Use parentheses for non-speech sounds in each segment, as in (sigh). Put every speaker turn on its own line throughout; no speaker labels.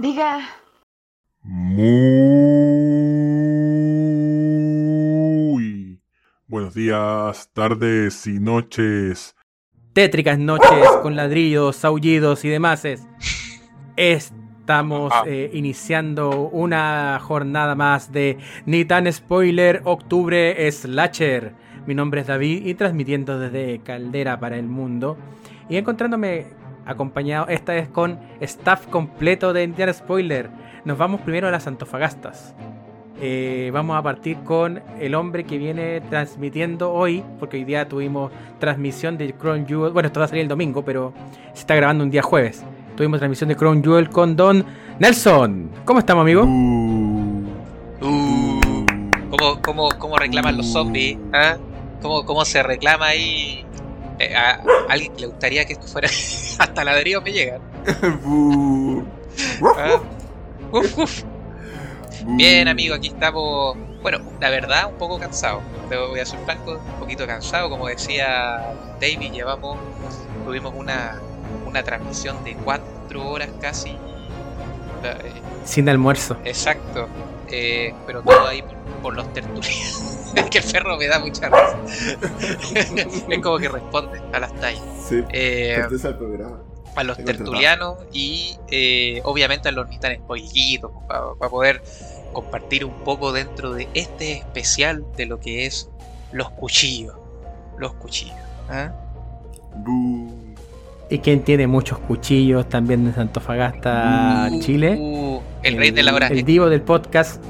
Diga.
Muy buenos días, tardes y noches.
Tétricas noches con ladrillos, aullidos y demás. Estamos
Ah.
eh, iniciando una jornada más de Ni tan spoiler octubre slasher. Mi nombre es David y transmitiendo desde Caldera para el mundo. Y encontrándome acompañado esta vez con staff completo de tan spoiler. Nos vamos primero a las Antofagastas. Eh, vamos a partir con el hombre que viene transmitiendo hoy, porque hoy día tuvimos transmisión de Crown Jewel. Bueno, esto va a salir el domingo, pero se está grabando un día jueves. Tuvimos transmisión de Crown Jewel con Don Nelson. ¿Cómo estamos, amigo?
Uh,
Uh, ¿cómo, cómo, cómo reclaman los zombies? ¿Ah? ¿Cómo, ¿Cómo se reclama ahí? Eh, a, a alguien que le gustaría que esto fuera (laughs) hasta ladrillo me llegan. (laughs) ¿ah? Uf, uf. Bien, amigo, aquí estamos. Bueno, la verdad, un poco cansado. Te voy a ser franco, un poquito cansado. Como decía David, llevamos, tuvimos una, una transmisión de cuatro horas casi.
Sin almuerzo.
Exacto. Eh, pero todo ahí por, por los tertulianos. es (laughs) que el perro me da mucha risa. (laughs) es como que responde a las tallas.
Sí,
Eh,
programa.
a los tertulianos y eh, obviamente a los ni tan spoilitos para poder compartir un poco dentro de este especial de lo que es los cuchillos. Los cuchillos. ¿ah?
Y quien tiene muchos cuchillos también de Antofagasta,
Uh,
Chile.
uh, el rey de la hora.
El divo del podcast,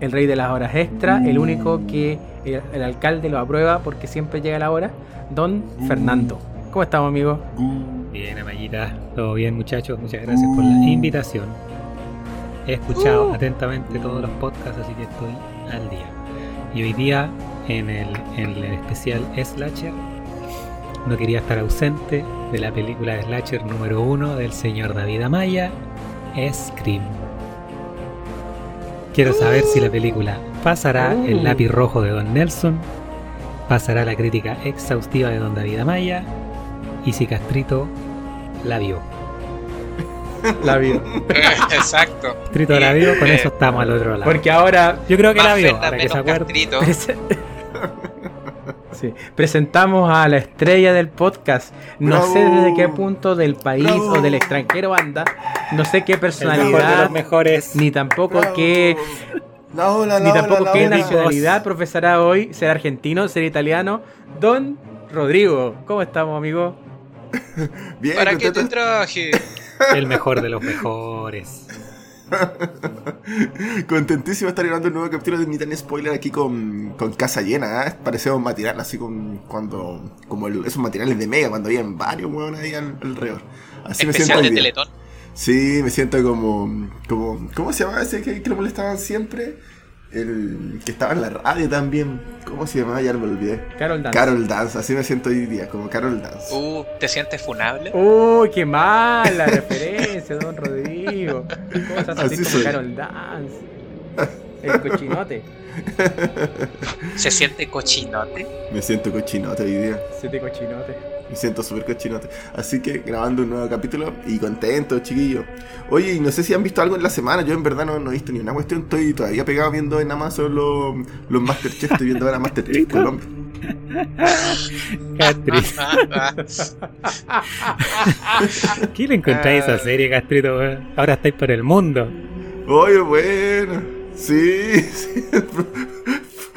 el rey de las horas extra, el único que el, el alcalde lo aprueba porque siempre llega la hora, Don Fernando. ¿Cómo estamos, amigo?
Bu.
Bien, Amayita, todo bien muchachos, muchas gracias por la invitación. He escuchado atentamente todos los podcasts, así que estoy al día. Y hoy día, en el, en el especial Slasher, no quería estar ausente de la película de Slasher número uno del señor David Amaya, Scream. Quiero saber si la película pasará el lápiz rojo de Don Nelson, pasará la crítica exhaustiva de Don David Amaya, y si Castrito la vio.
La vio. (laughs)
Exacto.
Castrito la vio, con eso estamos al otro lado.
Porque ahora
Yo creo que la vio, para que se
prese- (laughs) Sí, presentamos a la estrella del podcast. No
Bravo.
sé desde qué punto del país
Bravo.
o del extranjero anda. No sé qué
El mejor de
personalidad,
los mejores.
ni tampoco
Bravo.
qué
La ola, la
Ni
ola,
tampoco
la
qué
ola.
nacionalidad profesará hoy, ser argentino, ser italiano. Don Rodrigo, ¿cómo estamos, amigo? (laughs)
Bien,
¿Para qué te traje?
El mejor de los mejores. (laughs)
Contentísimo de estar grabando un nuevo capítulo de Ni tan spoiler aquí con, con casa llena, ¿eh? Parece un matinal así con cuando como el- esos matinales de Mega cuando habían varios huevones ahí al- alrededor. Así me siento
de. Teletón.
Sí, me siento como, como ¿cómo se llamaba ese que, que lo molestaban siempre? El que estaba en la radio también. ¿Cómo se llamaba? Ya me olvidé.
Carol Dance.
Carol Dance, así me siento hoy día, como Carol Dance.
Uh, ¿te sientes funable?
Uy, qué mala (laughs) referencia, don Rodrigo. ¿Cómo se así
Así
como
soy.
Carol Dance? El cochinote.
¿Se siente cochinote?
Me siento cochinote hoy día.
Siete cochinote.
Me siento súper cochinote. Así que grabando un nuevo capítulo y contento, chiquillos. Oye, y no sé si han visto algo en la semana. Yo en verdad no, no he visto ni una cuestión. Estoy todavía pegado viendo en Amazon los, los Masterchef. Estoy viendo ahora Masterchef (laughs) Colombia.
Castrito. ¿Qué le encontráis a esa serie, Castrito? Ahora estáis por el mundo.
Oye, bueno. Sí, (laughs) sí.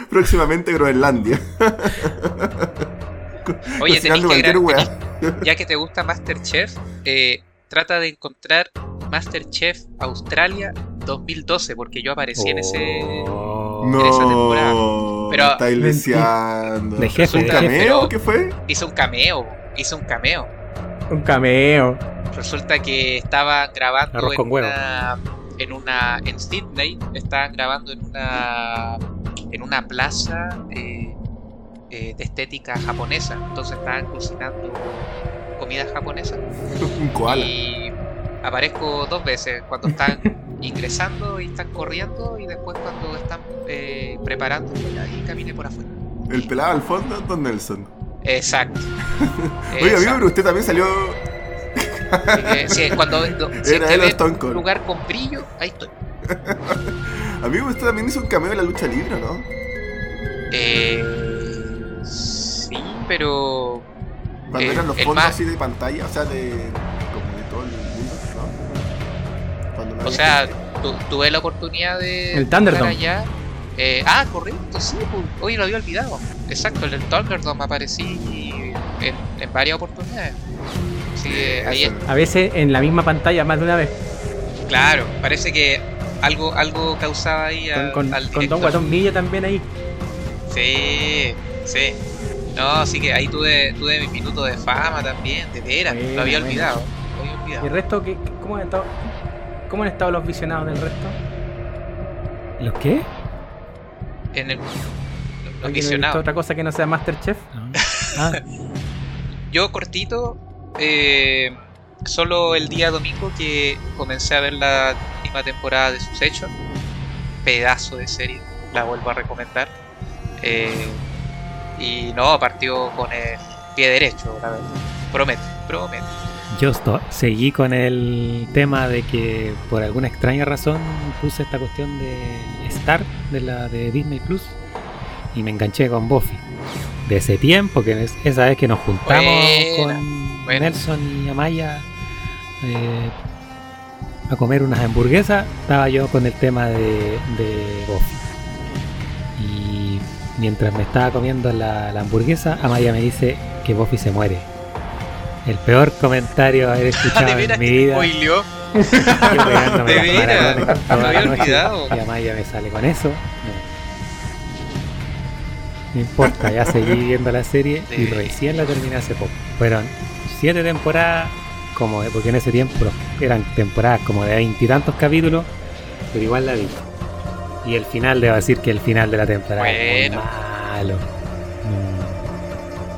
Próximamente Groenlandia.
Oye, tenés que
cualquier
gra-
weá.
tenés- (laughs) ya que te gusta Masterchef, eh, trata de encontrar Masterchef Australia 2012, porque yo aparecí en ese...
Oh.
en esa temporada.
No,
Pero-.
De jefe,
¿Un
de
cameo? ¿Qué fue?
Hice un cameo, hice un cameo.
Un cameo.
Resulta que estaban grabando
Arroz
en
con huevo.
una, en una en Sydney, estaban grabando en una en una plaza eh, eh, de estética japonesa, entonces estaban cocinando comida japonesa
Un (laughs) koala.
y aparezco dos veces cuando están (laughs) ingresando y están corriendo y después cuando están eh, preparando y caminé por afuera.
El pelado al fondo, Don Nelson.
Exacto. (laughs)
Oye, amigo, pero usted también salió.
Que, sí, cuando do- si
Era él
un lugar con brillo, ahí estoy.
A mí me gustó también hizo un cameo en la lucha libre, ¿no?
Eh, sí, pero
Cuando
Eh,
eran los fondos
más-
así de pantalla, o sea, de. como de todo el mundo, ¿no? Cuando no
O sea, tu- tuve la oportunidad de
El Thunderdome.
allá. Eh, ah, correcto, sí, pues, oye, lo había olvidado. Exacto, el Thunderdome aparecí en, en varias oportunidades. Que ahí es.
A veces en la misma pantalla más de una vez.
claro, parece que algo, algo causaba ahí
Con,
a-
con,
al
con
director.
Don Guatón también ahí.
Sí, sí. No, así que ahí tuve, tuve mi minuto de fama también, de veras,
Buena,
lo había olvidado. Lo había
¿Y el
olvidado.
resto qué, qué- cómo, han estado, cómo han estado los visionados del resto?
¿Los qué?
En el, los
¿Alguien ha visto
visionados.
otra cosa que no sea Masterchef? (laughs)
Ah,
Yo cortito, eh, solo el día domingo que comencé a ver la última temporada de sus hechos, pedazo de serie, la vuelvo a recomendar. Eh, y no, partió con el pie derecho, la verdad. Promete, promete.
yo seguí con el tema de que por alguna extraña razón puse esta cuestión de Star de la de Disney Plus y me enganché con Buffy. De ese tiempo, que es esa vez que nos juntamos
Buena,
con
buena.
Nelson y Amaya eh, a comer unas hamburguesas, estaba yo con el tema de, de Buffy. Mientras me estaba comiendo la, la hamburguesa, Amaya me dice que Buffy se muere. El peor comentario haber escuchado (laughs)
veras
en mi vida. Yo pegándome (laughs) las
veras, había
noche,
olvidado.
Y Amaya me sale con eso. No. No importa, ya seguí viendo la serie (laughs) y recién la terminé hace poco. Fueron siete temporadas, como porque en ese tiempo eran temporadas como de veintitantos capítulos, pero igual la vi. Y el final, debo decir que el final de la temporada es muy malo.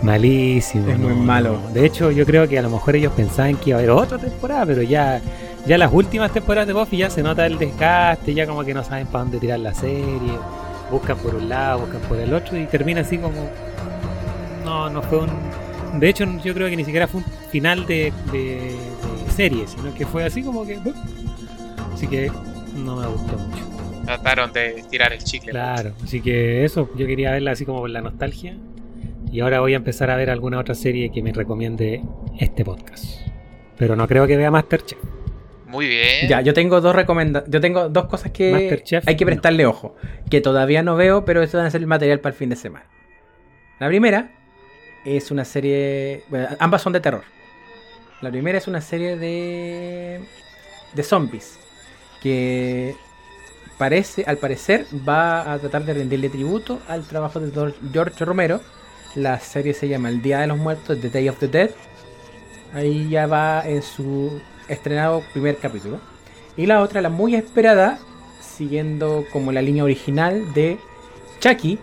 Mm, Malísimo.
Es muy
no,
malo.
no. De hecho, yo creo que a lo mejor ellos pensaban que iba a haber otra temporada, pero ya, ya las últimas temporadas de Buffy ya se nota el desgaste, ya como que no saben para dónde tirar la serie. Buscan por un lado, buscan por el otro y termina así como. No, no fue un. De hecho, yo creo que ni siquiera fue un final de, de- de serie, sino que fue así como que. ¡bup! Así que no me gustó mucho.
Trataron de tirar el chicle.
Claro, así que eso, yo quería verla así como por la nostalgia. Y ahora voy a empezar a ver alguna otra serie que me recomiende este podcast. Pero no creo que vea Masterchef.
Muy bien.
Ya, yo tengo dos recomendaciones. Yo tengo dos cosas que
Masterchef,
hay que
no.
prestarle ojo. Que todavía no veo, pero eso van a ser el material para el fin de semana. La primera es una serie. bueno, ambas son de terror. La primera es una serie de. de zombies. Que al parecer, va a tratar de rendirle tributo al trabajo de George Romero. La serie se llama El Día de los Muertos, The Day of the Dead. Ahí ya va en su estrenado primer capítulo. Y la otra, la muy esperada, siguiendo como la línea original de Chucky,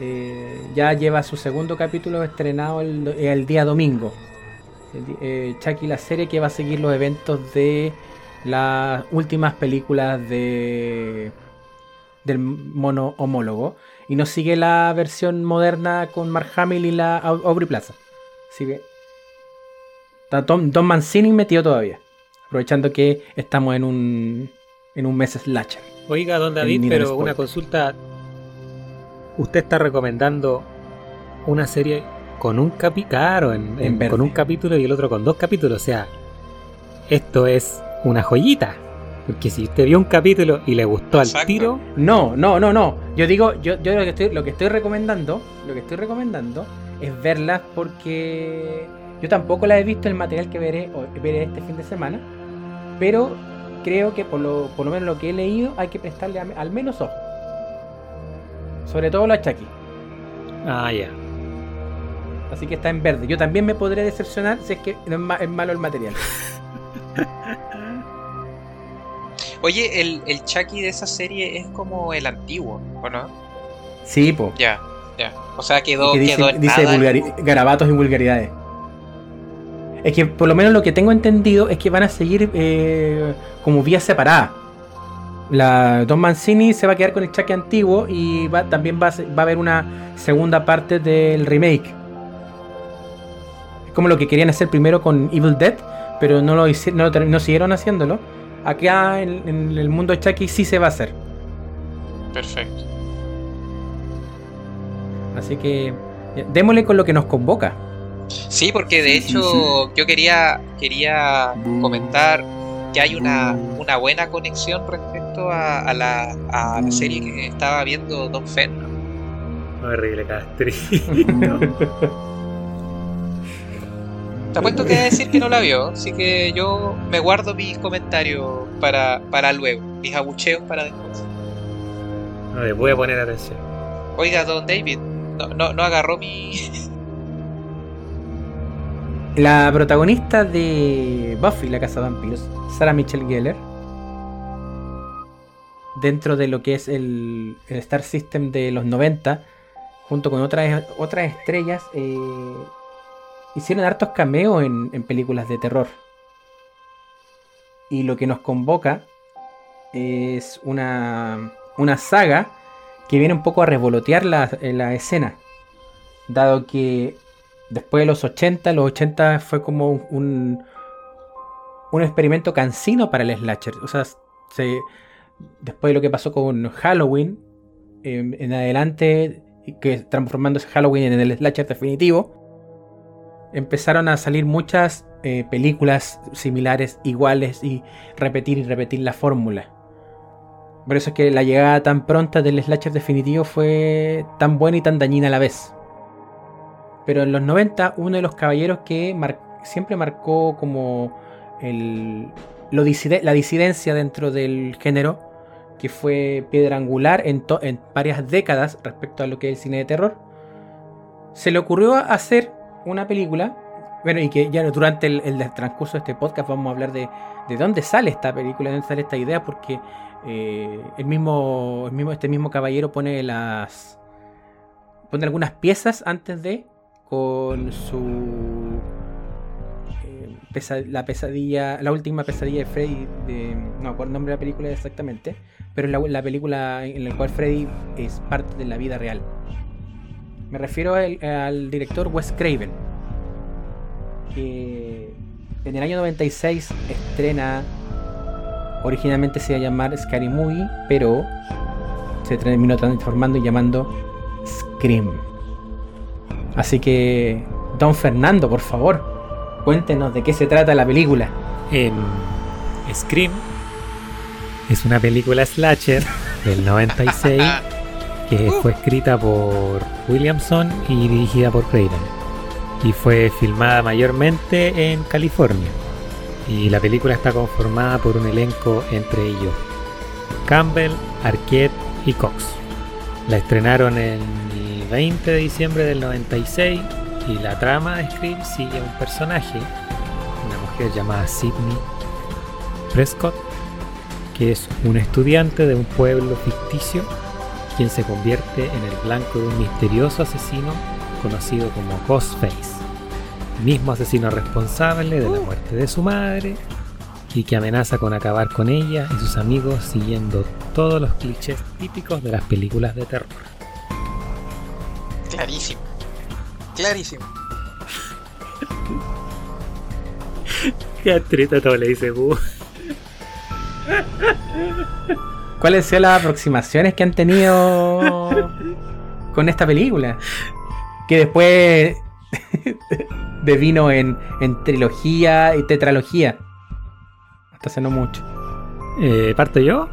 eh, ya lleva su segundo capítulo estrenado el, día domingo. Eh, Chucky, la serie que va a seguir los eventos de las últimas películas de del mono homólogo. Y no sigue la versión moderna con Mark Hamill y la Au- Aubrey Plaza. Sigue. Está Tom, Don Mancini metido todavía. Aprovechando que estamos en un en un mes slasher.
Oiga, don David, pero una consulta. ¿Usted está recomendando una serie con un capítulo? Claro, en-
En
con un capítulo y el otro con dos capítulos. O sea, esto es una joyita. Porque si usted vio un capítulo y le gustó al tiro,
No, no, no, no. Yo digo, yo, yo lo que estoy, lo que estoy recomendando, lo que estoy recomendando es verlas porque yo tampoco la he visto el material que veré, o- veré este fin de semana, pero creo que por lo, por lo menos lo que he leído hay que prestarle a- al menos ojo. Sobre todo la Chucky.
ah, ya.
Así que está en verde. Yo también me podré decepcionar si es que no es, ma- es malo el material. (laughs)
Oye, el, el Chucky de esa serie es como el antiguo, ¿o no?
Sí, po.
Ya, ya. O sea, quedó,
que dice,
quedó en
dice
nada.
garabatos y vulgaridades. Es que por lo menos lo que tengo entendido es que van a seguir eh, como vías separadas. La Don Mancini se va a quedar con el Chucky antiguo y va, también va va a haber una segunda parte del remake. Es como lo que querían hacer primero con Evil Dead, pero no lo, no, no siguieron haciéndolo. Acá en, en el mundo de Chucky sí se va a hacer.
Perfecto.
Así que démosle con lo que nos convoca.
Sí, porque de
Sí, sí,
hecho yo quería quería comentar que hay una, una buena conexión respecto a, a la, a la serie que estaba viendo Don Fenn.
Horrible Castri. (laughs)
Te apuesto que decir que no la vio, así que yo me guardo mis comentarios para, para luego, mis abucheos para después.
No le voy a poner atención.
Oiga, don David, no, no, no agarró mi.
La protagonista de Buffy, la casa de vampiros, Sarah Michelle Gellar, dentro de lo que es el, el Star System de los 90, junto con otras, otras estrellas, eh, hicieron hartos cameos en, en películas de terror. Y lo que nos convoca es una, una saga que viene un poco a revolotear la, la escena. Dado que después de los 80, los 80 fue como un, un experimento cansino para el slasher. O sea, se, después de lo que pasó con Halloween, eh, en adelante, que transformándose Halloween en el slasher definitivo, empezaron a salir muchas eh, películas similares, iguales, y repetir y repetir la fórmula. Por eso es que la llegada tan pronta del slasher definitivo fue tan buena y tan dañina a la vez. Pero en los 90, uno de los caballeros que siempre marcó como la disidencia dentro del género, que fue piedra angular en, varias décadas respecto a lo que es el cine de terror, se le ocurrió hacer una película. Bueno, y que ya durante el, transcurso de este podcast vamos a hablar de, de dónde sale esta película, de dónde sale esta idea, porque eh, el, mismo, el mismo, este mismo caballero pone las. pone algunas piezas antes de con su eh, la pesadilla, la última pesadilla de Freddy, de, no acuerdo el nombre de la película exactamente, pero es la, la, película en la cual Freddy es parte de la vida real. Me refiero al, al director Wes Craven, que en el año 96 estrena, originalmente se iba a llamar Scary Movie, pero se terminó transformando y llamando Scream. Así que, don Fernando, por favor, cuéntenos de qué se trata la película.
Eh, Scream es una película slasher del 96 (laughs) que fue escrita por Williamson y dirigida por Craven. Y fue filmada mayormente en California. Y la película está conformada por un elenco entre ellos Campbell, Arquette y Cox. La estrenaron en 20 de diciembre del 96 y la trama de Scream sigue a un personaje, una mujer llamada Sidney Prescott, que es un estudiante de un pueblo ficticio quien se convierte en el blanco de un misterioso asesino conocido como Ghostface, mismo asesino responsable de la muerte de su madre y que amenaza con acabar con ella y sus amigos siguiendo todos los clichés típicos de las películas de terror.
Clarísimo. Clarísimo.
Qué atreta todo le dice Bu.
¿Cuáles son las aproximaciones que han tenido con esta película? Que después (laughs) devino en, en trilogía y tetralogía. Hasta hace no mucho.
Eh, ¿Parto yo?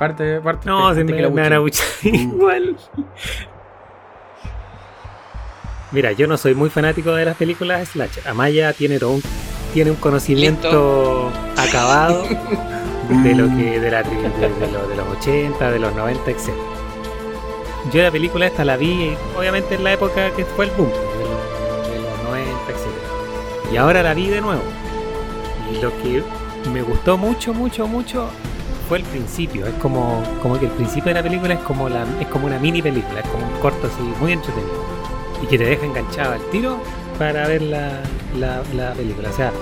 Parte, parte.
No, se
antes
me,
que lo
me van a (laughs) igual. Mira, yo no soy muy fanático de las películas slasher. Amaya tiene todo un, tiene un conocimiento acabado (laughs) de lo que de, la, de, de lo- de los 80, de los 90, etc. Yo la película esta la vi obviamente en la época que fue el boom, de los, de los 90, etc. Y ahora la vi de nuevo. Y lo que me gustó mucho, mucho, mucho fue el principio. Es como, como que el principio de la película es como la, es como una mini película, es como un corto así, muy entretenido. Y que te deja enganchado al tiro para ver la, la, la película. O sea,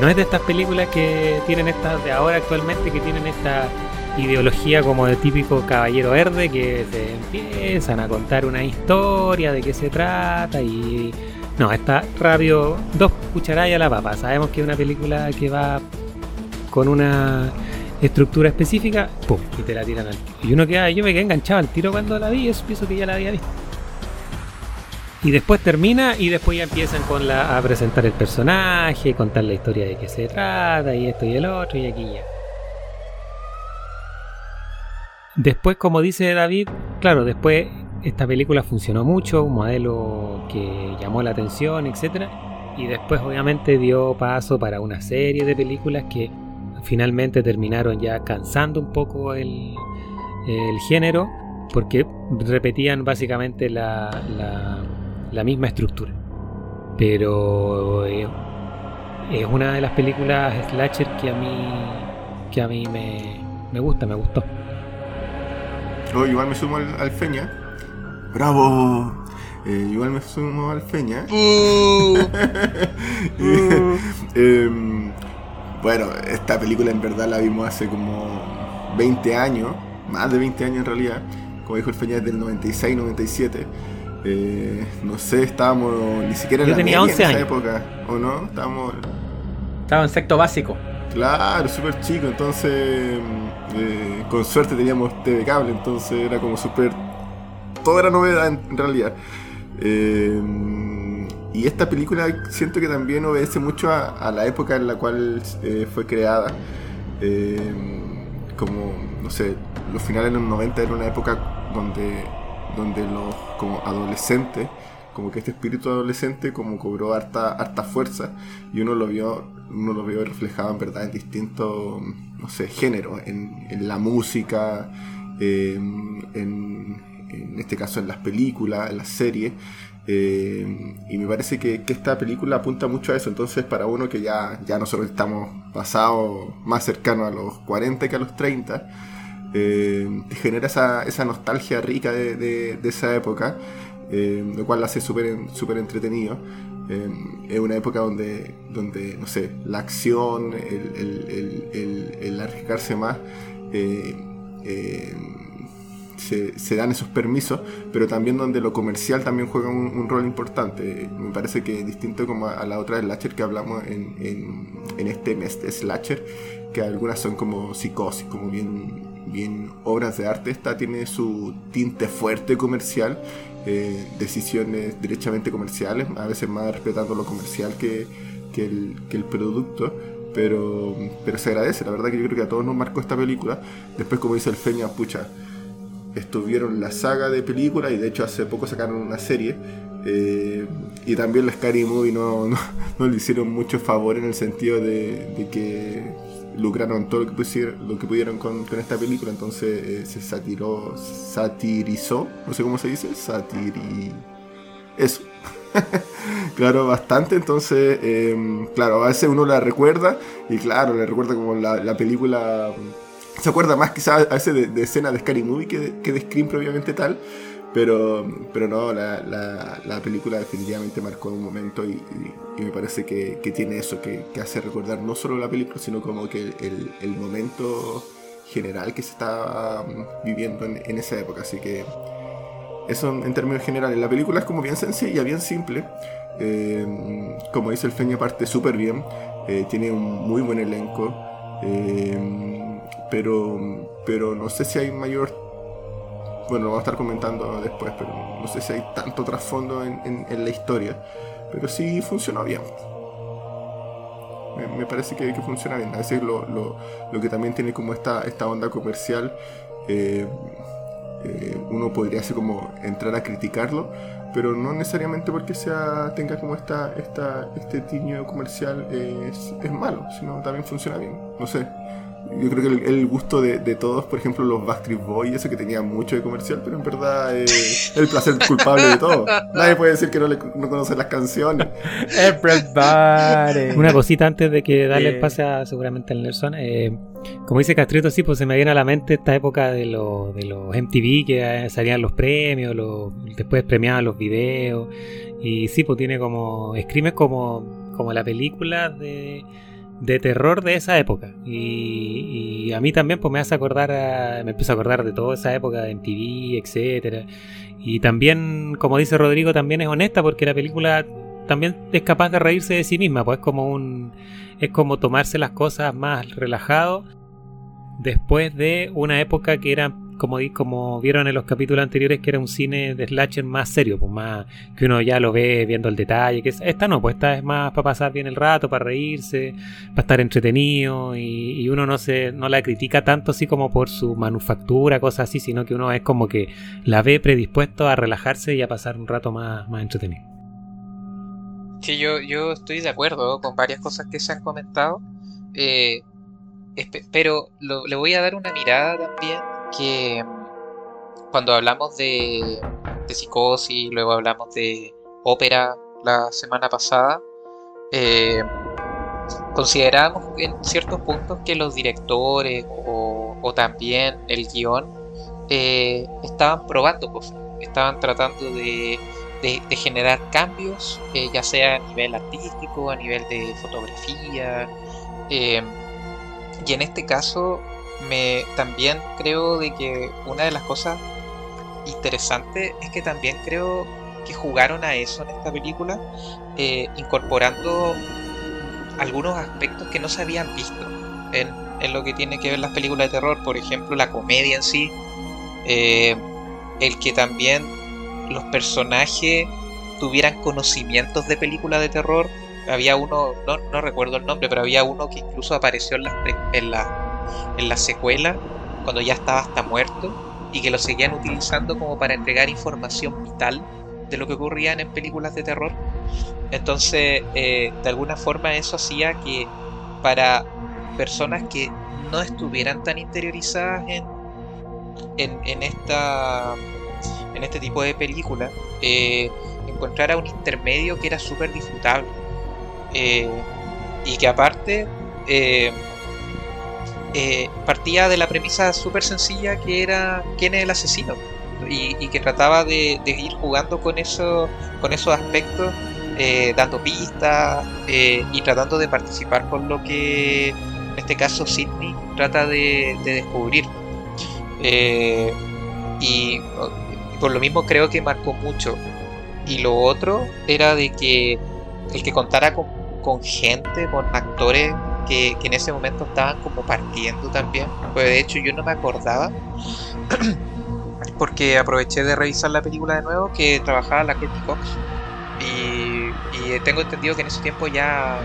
no es de estas películas que tienen estas de ahora actualmente que tienen esta ideología como de típico caballero verde que se empiezan a contar una historia de qué se trata y No, está rápido, dos cucharadas a la papa. Sabemos que es una película que va con una estructura específica, ¡pum! Y te la tiran al Y uno queda, yo me quedé enganchado al tiro cuando la vi, eso pienso que ya la había visto. Y después termina y después ya empiezan con la, a presentar el personaje, contar la historia de qué se trata, y esto y el otro, y aquí ya. Después, como dice David, claro, después esta película funcionó mucho, un modelo que llamó la atención, etc. Y después obviamente dio paso para una serie de películas que finalmente terminaron ya cansando un poco el, el género porque repetían básicamente la, la, la misma estructura. Pero eh, es una de las películas slasher que a mí, que a mí me, me gusta, me gustó.
Oh, igual me sumo al, al Feña. ¡Bravo! Eh, igual me sumo al Feña. (laughs) Bueno, esta película en verdad la vimos hace como 20 años, más de 20 años en realidad. Como dijo el Feña, es del 96, 97. Eh, no sé, estábamos ni siquiera en
Yo
la
tenía
media
11
en esa
años.
época, ¿o no? Estábamos
Estaba en sexto básico.
Claro, súper chico, entonces eh, con suerte teníamos TV cable, entonces era como súper... Todo era novedad en, en realidad. Eh, y esta película siento que también obedece mucho a, a la época en la cual fue creada. Como, no sé, los finales de los 90 era una época donde, donde los como adolescentes, como que este espíritu adolescente como cobró harta, harta fuerza y uno lo vio uno lo vio reflejado en verdad en distintos no sé géneros en, en la música eh, en, en este caso en las películas en las series eh, y me parece que, que esta película apunta mucho a eso. Entonces para uno que ya, ya nosotros estamos pasados más cercanos a los 40 que a los 30 eh, genera esa, esa nostalgia rica de, esa época, eh, lo cual la hace súper súper entretenido. Eh, es una época donde, donde, no sé, la acción, el, el- el- el- arriesgarse más, eh, se, se dan esos permisos, pero también donde lo comercial también juega un, rol importante. Me parece que distinto como a, la otra slasher que hablamos en, en, este mes de que algunas son como psicosis, como bien, bien obras de arte. Esta tiene su tinte fuerte comercial, eh, decisiones derechamente comerciales, a veces más respetando lo comercial que, que, el, que el producto. Pero, pero se agradece, la verdad que yo creo que a todos nos marcó esta película. Después, como dice el Feña, pucha, estuvieron la saga de películas y de hecho hace poco sacaron una serie. eh, y también la Scary Movie no, no, (laughs) no le hicieron mucho favor en el sentido de que lucraron todo lo que, pusieron, pudieron con, esta película. Entonces eh, se satiró, satirizó, no sé cómo se dice, satiri... Eso. (laughs) claro, bastante. Entonces, eh, claro, a veces uno la recuerda y claro, le recuerda como la, la película se acuerda más quizás a veces de, de escenas de Scary Movie que de, que de Scream propiamente tal. Pero, pero no, la, la- la película definitivamente marcó un momento y, me parece que, que tiene eso, que, hace recordar no solo la película, sino como que el, momento general que se estaba mm, viviendo en, esa época. Así que eso en términos generales. La película es como bien sencilla, bien simple. Eh, como dice el Feña, parte súper bien. Eh, tiene un muy buen elenco. Eh, pero, pero no sé si hay mayor. Bueno, lo vamos a estar comentando después, pero no sé si hay tanto trasfondo en, en- en la historia. Pero sí funcionó bien. Me, me parece que, que funciona bien. A veces lo, lo- lo que también tiene como esta, esta onda comercial, eh, eh, uno podría así como entrar a criticarlo, pero no necesariamente porque sea tenga como esta, esta este tiño comercial es, es malo, sino también funciona bien. No sé. Yo creo que el, el gusto de, de todos, por ejemplo, los Backstreet Boys, eso que tenía mucho de comercial, pero en verdad es el placer culpable de todo. Nadie puede decir que no, le, no conoce las canciones. (laughs)
Everybody.
Una cosita antes de que darle
Eh.
el pase a, seguramente al Nelson. eh, como dice Castrito, sí, pues se me viene a la mente esta época de, los de los MTV que eh, salían los premios, los, después premiaban los videos. Y sí, pues tiene como. Scream es como, como la película de, de terror de esa época. Y, y a mí también pues me hace acordar, a- me empiezo a acordar de toda esa época de MTV, etcétera. Y también, como dice Rodrigo, también es honesta porque la película también es capaz de reírse de sí misma, pues como un es como tomarse las cosas más relajado después de una época que era como, como vieron en los capítulos anteriores que era un cine de slasher más serio, pues más que uno ya lo ve viendo el detalle, que esta no, pues esta es más para pasar bien el rato, para reírse, para estar entretenido y, uno no se no la critica tanto así como por su manufactura, cosas así, sino que uno es como que la ve predispuesto a relajarse y a pasar un rato más, más entretenido.
Sí, yo, yo estoy de acuerdo con varias cosas que se han comentado, eh, pero le voy a dar una mirada también que mm, cuando hablamos de, de psicosis, luego hablamos de ópera la semana pasada, eh, consideramos en ciertos puntos que los directores o, también el guion eh, estaban probando cosas, estaban tratando de de, generar cambios, eh, ya sea a nivel artístico, a nivel de fotografía. Eh, y en este caso, me también creo de que una de las cosas interesantes es que también creo que jugaron a eso en esta película, eh, incorporando algunos aspectos que no se habían visto en, lo que tiene que ver las películas de terror, por ejemplo la comedia en sí, el que también los personajes tuvieran conocimientos de películas de terror. Había uno, no, recuerdo el nombre, pero había uno que incluso apareció en la, en la, en la secuela, cuando ya estaba hasta muerto, y que lo seguían utilizando como para entregar información vital de lo que ocurría en películas de terror. Entonces, eh, de alguna forma eso hacía que para personas que no estuvieran tan interiorizadas en, en, en esta en este tipo de películas, eh, encontrara un intermedio que era súper disfrutable. Eh, y que aparte eh, partía de la premisa súper sencilla que era quién es el asesino. Y, que trataba de, ir jugando con, eso, con esos aspectos, dando pistas y tratando de participar con lo que en este caso Sidney trata de descubrir. y por lo mismo creo que marcó mucho. Y lo otro era de que el que contara con, gente, con actores que, en ese momento estaban como partiendo también. Pues de hecho yo no me acordaba. (clears throat) porque aproveché de revisar la película de nuevo que trabajaba la Courtney Cox. Y, tengo entendido que en ese tiempo ya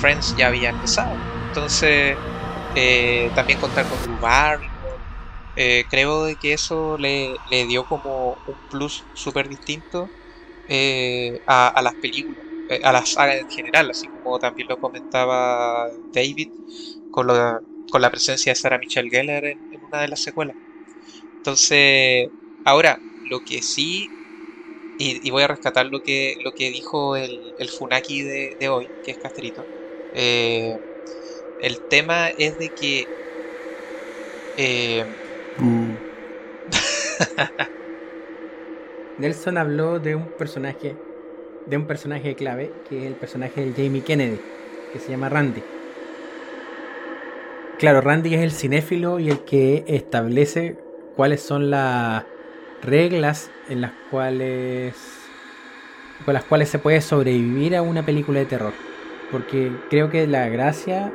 Friends ya había empezado. Entonces, eh, también contar con Drew eh, creo que eso le, dio como un plus súper distinto eh, a, las películas, a la saga en general, así como también lo comentaba David con, con la presencia de Sarah Michelle Gellar en, una de las secuelas. Entonces, ahora, lo que sí, y, voy a rescatar lo que, lo que dijo el, el Funaki de, hoy, que es Castrito, el tema es de que Mm. (laughs)
Nelson habló de un personaje, de un personaje clave, que es el personaje de Jamie Kennedy, que se llama Randy. Claro, Randy es el cinéfilo y el que establece cuáles son las reglas en las cuales con las cuales se puede sobrevivir a una película de terror. Porque creo que la gracia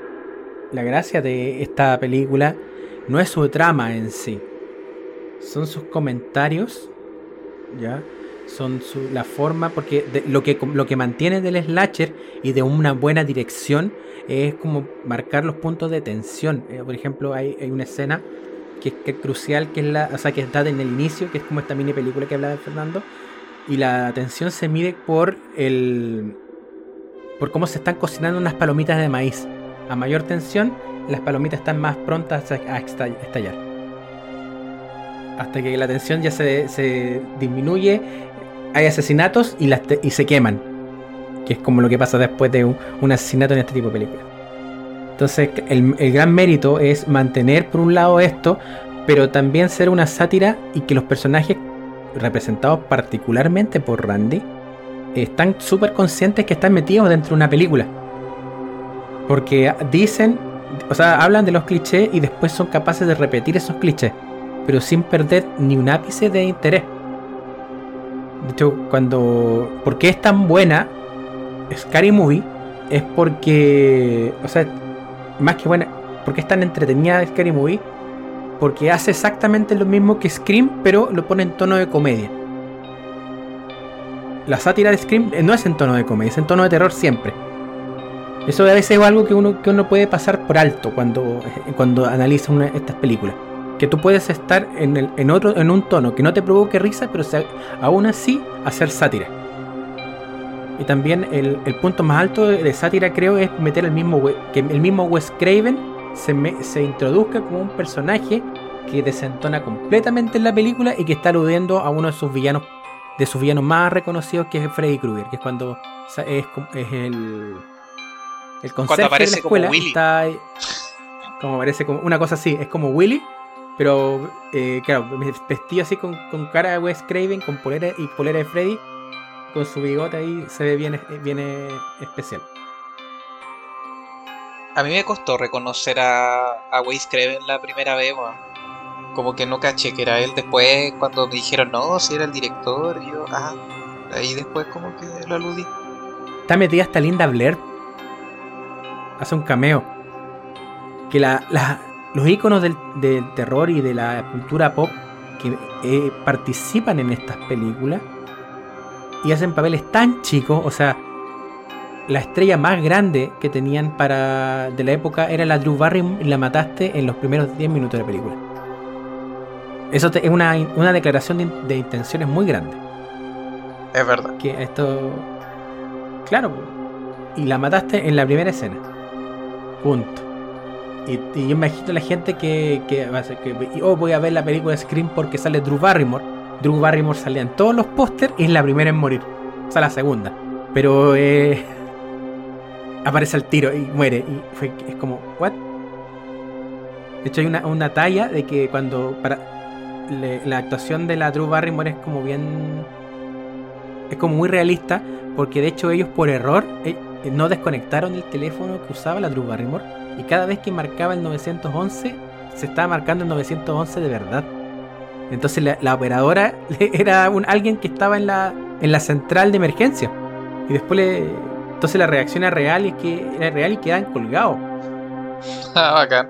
la gracia de esta película no es su trama en sí, son sus comentarios, ¿ya? Son su, la forma, porque lo, que, lo que mantiene del slasher y de una buena dirección es como marcar los puntos de tensión. Eh, por ejemplo, hay, una escena que, es crucial, que es la, o sea, que está en el inicio, que es como esta mini película que hablaba Fernando, y la tensión se mide por el por cómo se están cocinando unas palomitas de maíz. A mayor tensión, las palomitas están más prontas a estallar. Hasta que la tensión ya se, disminuye, hay asesinatos y, se queman. Que es como lo que pasa después de un, asesinato en este tipo de películas. Entonces, el, el, gran mérito es mantener por un lado esto, pero también ser una sátira y que los personajes representados particularmente por Randy están súper conscientes que están metidos dentro de una película. Porque dicen o sea, hablan de los clichés y después son capaces de repetir esos clichés, pero sin perder ni un ápice de interés. De hecho, cuando. ¿Por qué es tan buena Scary Movie es porque, o sea, más que buena, porque es tan entretenida Scary Movie, porque hace exactamente lo mismo que Scream, pero lo pone en tono de comedia. La sátira de Scream eh, no es en tono de comedia, es en tono de terror siempre. Eso a veces es algo que uno, que uno puede pasar por alto cuando, eh, cuando analiza estas películas. Que tú puedes estar en, el, en, otro, en un tono que no te provoque risa, pero se- aún así hacer sátira. Y también el, el punto más alto de, de sátira creo es meter el mismo que el mismo Wes Craven se, me- se introduzca como un personaje que desentona completamente en la película y que está aludiendo a uno de sus villanos de sus villanos más reconocidos que es Freddy Krueger, que es cuando o sea, es, es el el conserje de la
aparece como
escuela
Willy.
está como aparece como una cosa así, es como Willy, pero eh, claro, vestido así con, con cara de Wes Craven, con polera y polera de Freddy, con su bigote ahí se ve bien, bien eh, especial.
A mí me costó reconocer a, a Wes Craven la primera vez. Como que no caché que era él. Después, cuando me dijeron, no, si era el director, yo, ah, ahí después como que lo aludí.
Está metida hasta Linda Blair. Hace un cameo. Que la, la- los iconos del, del terror y de la cultura pop que eh, participan en estas películas y hacen papeles tan chicos, o sea, la estrella más grande que tenían para de la época era la Drew Barrymore y la mataste en los primeros 10 minutos de la película. Eso te- es una, una declaración de intenciones muy grande
Es verdad.
que esto. Claro, y la mataste en la primera escena. Punto. Y, y yo imagino a la gente que, que que oh, voy a ver la película de Scream porque sale Drew Barrymore. Drew Barrymore salía en todos los pósters y es la primera en morir. O sea, la segunda. Pero eh, (laughs) aparece al tiro y muere. Y fue, es como, ¿what? De hecho, hay una, una talla de que cuando. para La actuación de la Drew Barrymore es como bien es como muy realista porque de hecho ellos por error eh, no desconectaron el teléfono que usaba la Drew Barrymore y cada vez que marcaba el 911 se estaba marcando el 911 de verdad. Entonces la, la operadora (laughs) era un, alguien que estaba en la, en la central de emergencia y después le, entonces la reacción era real y que era real y quedaban colgados.
Ah, bacán.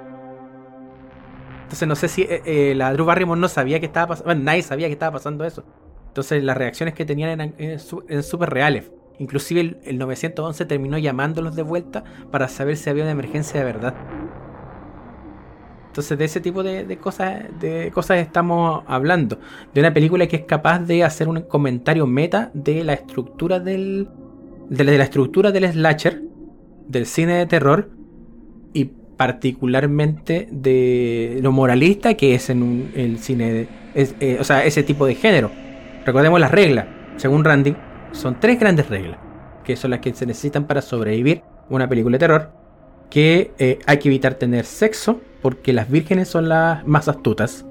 Entonces no sé si eh, eh, la Drew Barrymore no sabía que estaba pasando. Bueno, nadie sabía que estaba pasando eso. Entonces las reacciones que tenían eran eh, eran súper reales. Inclusive el, el 911 terminó llamándolos de vuelta para saber si había una emergencia de verdad. Entonces de ese tipo de, cosas de cosas estamos hablando. De una película que es capaz de hacer un comentario meta de la estructura del. de la, de la estructura del slasher, del cine de terror. Y particularmente de lo moralista que es en un- el cine, de- eh, o sea, ese tipo de género. Recordemos las reglas, según Randy, son tres grandes reglas, que son las que se necesitan para sobrevivir una película de terror, que eh, hay que evitar tener sexo, porque las vírgenes son las más astutas,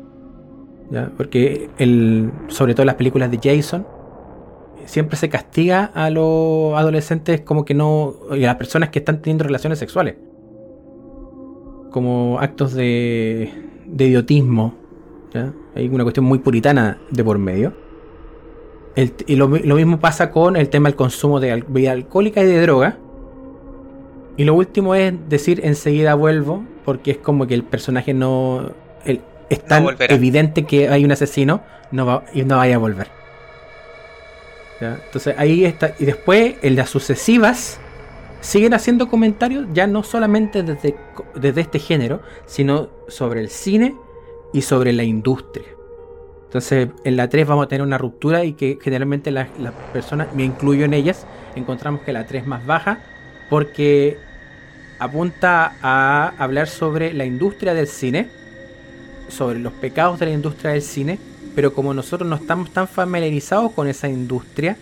¿ya? porque el, sobre todo las películas de Jason, siempre se castiga a los adolescentes como que no, y a las personas que están teniendo relaciones sexuales como actos de, de idiotismo. ¿ya? Hay una cuestión muy puritana de por medio. El- y lo, mi- lo mismo pasa con el tema del consumo de bebida alcohólica y de droga. Y lo último es decir enseguida vuelvo, porque es como que el personaje no. el- es tan evidente que hay un asesino no va, y no vaya a volver. ¿Ya? Entonces ahí está. Y después, en las sucesivas, siguen haciendo comentarios ya no solamente desde, desde este género, sino sobre el cine y sobre la industria. Entonces, en la 3 vamos a tener una ruptura y que generalmente las, personas, me incluyo en ellas, encontramos que la 3 es más baja porque apunta a hablar sobre la industria del cine, sobre los pecados de la industria del cine, pero como nosotros no estamos tan familiarizados con esa industria,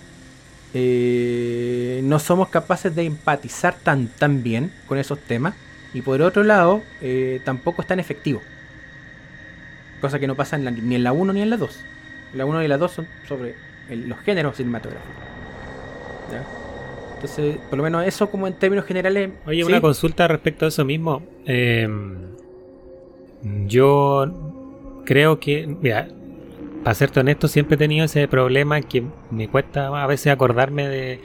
eh, no somos capaces de empatizar tan, tan bien con esos temas. Y por otro lado, eh, tampoco es tan efectivo. Cosa que no pasa en la- ni en la 1 ni en la 2. La 1 y la 2 son sobre el- los géneros cinematográficos. ¿Ya? Entonces, por lo menos eso como en términos generales...
Oye,
sí,
una consulta respecto a eso mismo. Eh, yo creo que, mira, para serte honesto, siempre he tenido ese problema que me cuesta a veces acordarme de,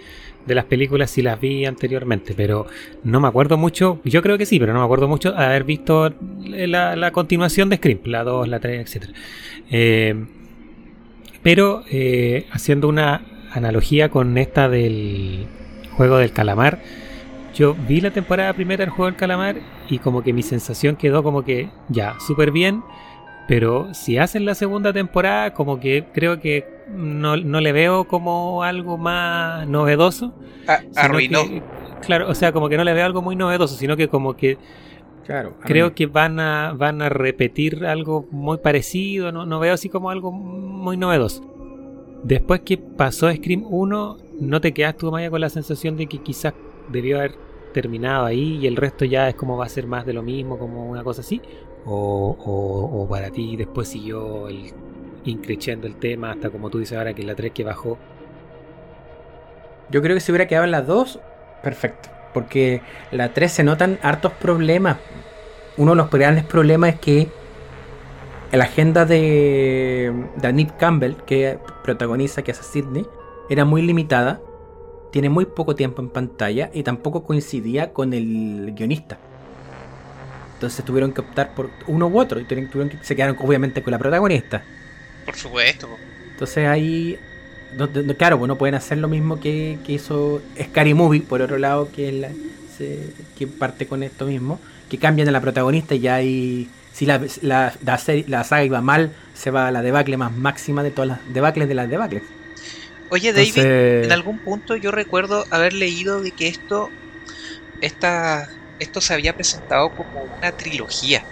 de las películas sí las vi anteriormente, pero no me acuerdo mucho, yo creo que sí, pero no me acuerdo mucho haber visto la, la continuación de Scream, la 2, la 3, etc. Eh, pero eh, haciendo una analogía con esta del juego del calamar, yo vi la temporada primera del juego del calamar y como que mi sensación quedó como que ya, súper bien, pero si hacen la segunda temporada, como que creo que no, no le veo como algo más novedoso.
Ah,
sino
arruinó.
que- claro, o sea, como que no le veo algo muy novedoso, sino que como que
Claro.
creo que van a, van a repetir algo muy parecido, no, no veo así como algo muy novedoso. Después que pasó Scream 1, ¿no te quedas tú, Maya, con la sensación de que quizás debió haber terminado ahí y el resto ya es como va a ser más de lo mismo, como una cosa así? ¿O, o- o para ti después siguió el increciendo el tema hasta como tú dices ahora que la 3 que bajó?
Yo creo que si hubiera quedado en las dos, perfecto. Porque la 3 se notan hartos problemas. Uno de los grandes problemas es que la agenda de, de Nip Campbell, que protagoniza, que hace Sidney, era muy limitada. Tiene muy poco tiempo en pantalla y tampoco coincidía con el guionista. Entonces tuvieron que optar por uno u otro y tuvieron, que, se quedaron obviamente con la protagonista.
Por supuesto.
Entonces ahí, no- no- claro, pues no pueden hacer lo mismo que, que hizo Scary Movie, por otro lado, que, es la- se- que parte con esto mismo, que cambian a la protagonista y ya ahí, si la, la, la serie- la saga iba mal, se va a la debacle más máxima de todas las debacles de las debacles.
Oye, David,
Entonces,
en algún punto yo recuerdo haber leído de que esto, esta, esto se había presentado como una trilogía.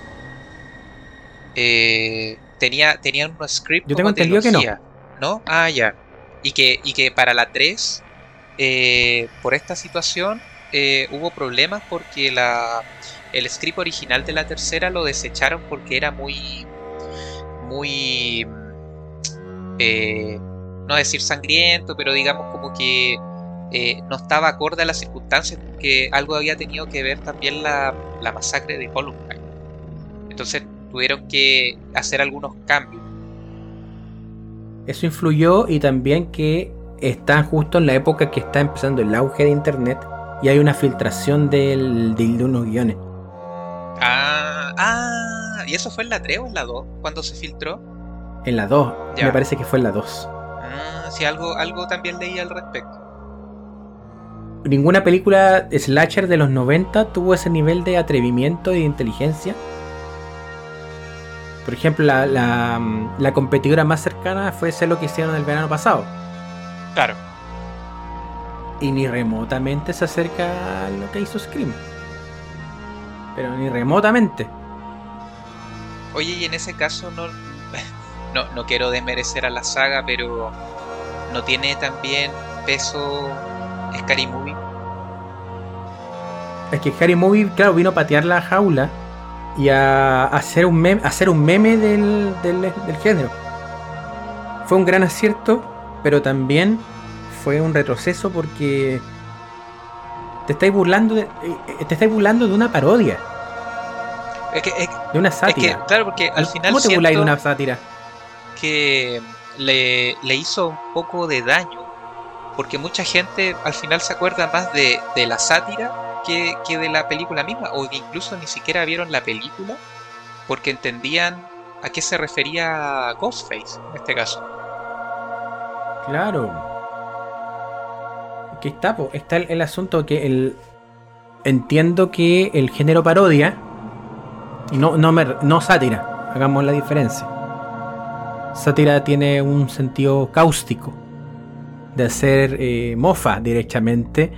Eh, tenía, tenían un script
Yo tengo entendido que no.
trilogía, no. Ah, ya. Y que, y que para la 3, eh, por esta situación, eh, hubo problemas porque la, el script original de la tercera lo desecharon porque era muy, muy, eh, no decir sangriento, pero digamos como que eh, no estaba acorde a las circunstancias porque algo había tenido que ver también la, la masacre de Columbine. Entonces tuvieron que hacer algunos cambios.
Eso influyó y también que están justo en la época que está empezando el auge de internet y hay una filtración del, del- de unos guiones.
Ah, ah, ¿y eso fue en la 3 o en la 2 cuando se filtró?
En la 2,
Ya.
me parece que fue en la 2.
Ah, sí, algo, algo también leí al respecto.
Ninguna película slasher de los 90 tuvo ese nivel de atrevimiento y de inteligencia. Por ejemplo, la, la, la competidora más cercana fue ser lo que hicieron el verano pasado.
Claro.
Y ni remotamente se acerca a lo que hizo Scream. Pero ni remotamente.
Oye, y en ese caso no, (laughs) no, no quiero desmerecer a la saga, pero no tiene también peso Scary Movie.
Es que Harry Movie, claro, vino a patear la jaula y a hacer un meme, a hacer un meme del, del, del género. Fue un gran acierto, pero también fue un retroceso porque te estáis burlando de, eh, te estáis burlando de una parodia,
Es que, es,
de una
es que,
sátira.
claro, porque al final
¿Cómo te burláis de una sátira?
que le, le hizo un poco de daño, porque mucha gente al final se acuerda más de, de la sátira que, de la película misma, o incluso ni siquiera vieron la película, porque entendían a qué se refería Ghostface en este caso.
Claro. Que está, po, está el, asunto que el entiendo que el género parodia y no no me- no sátira, hagamos la diferencia. Sátira tiene un sentido cáustico de hacer eh, mofa directamente,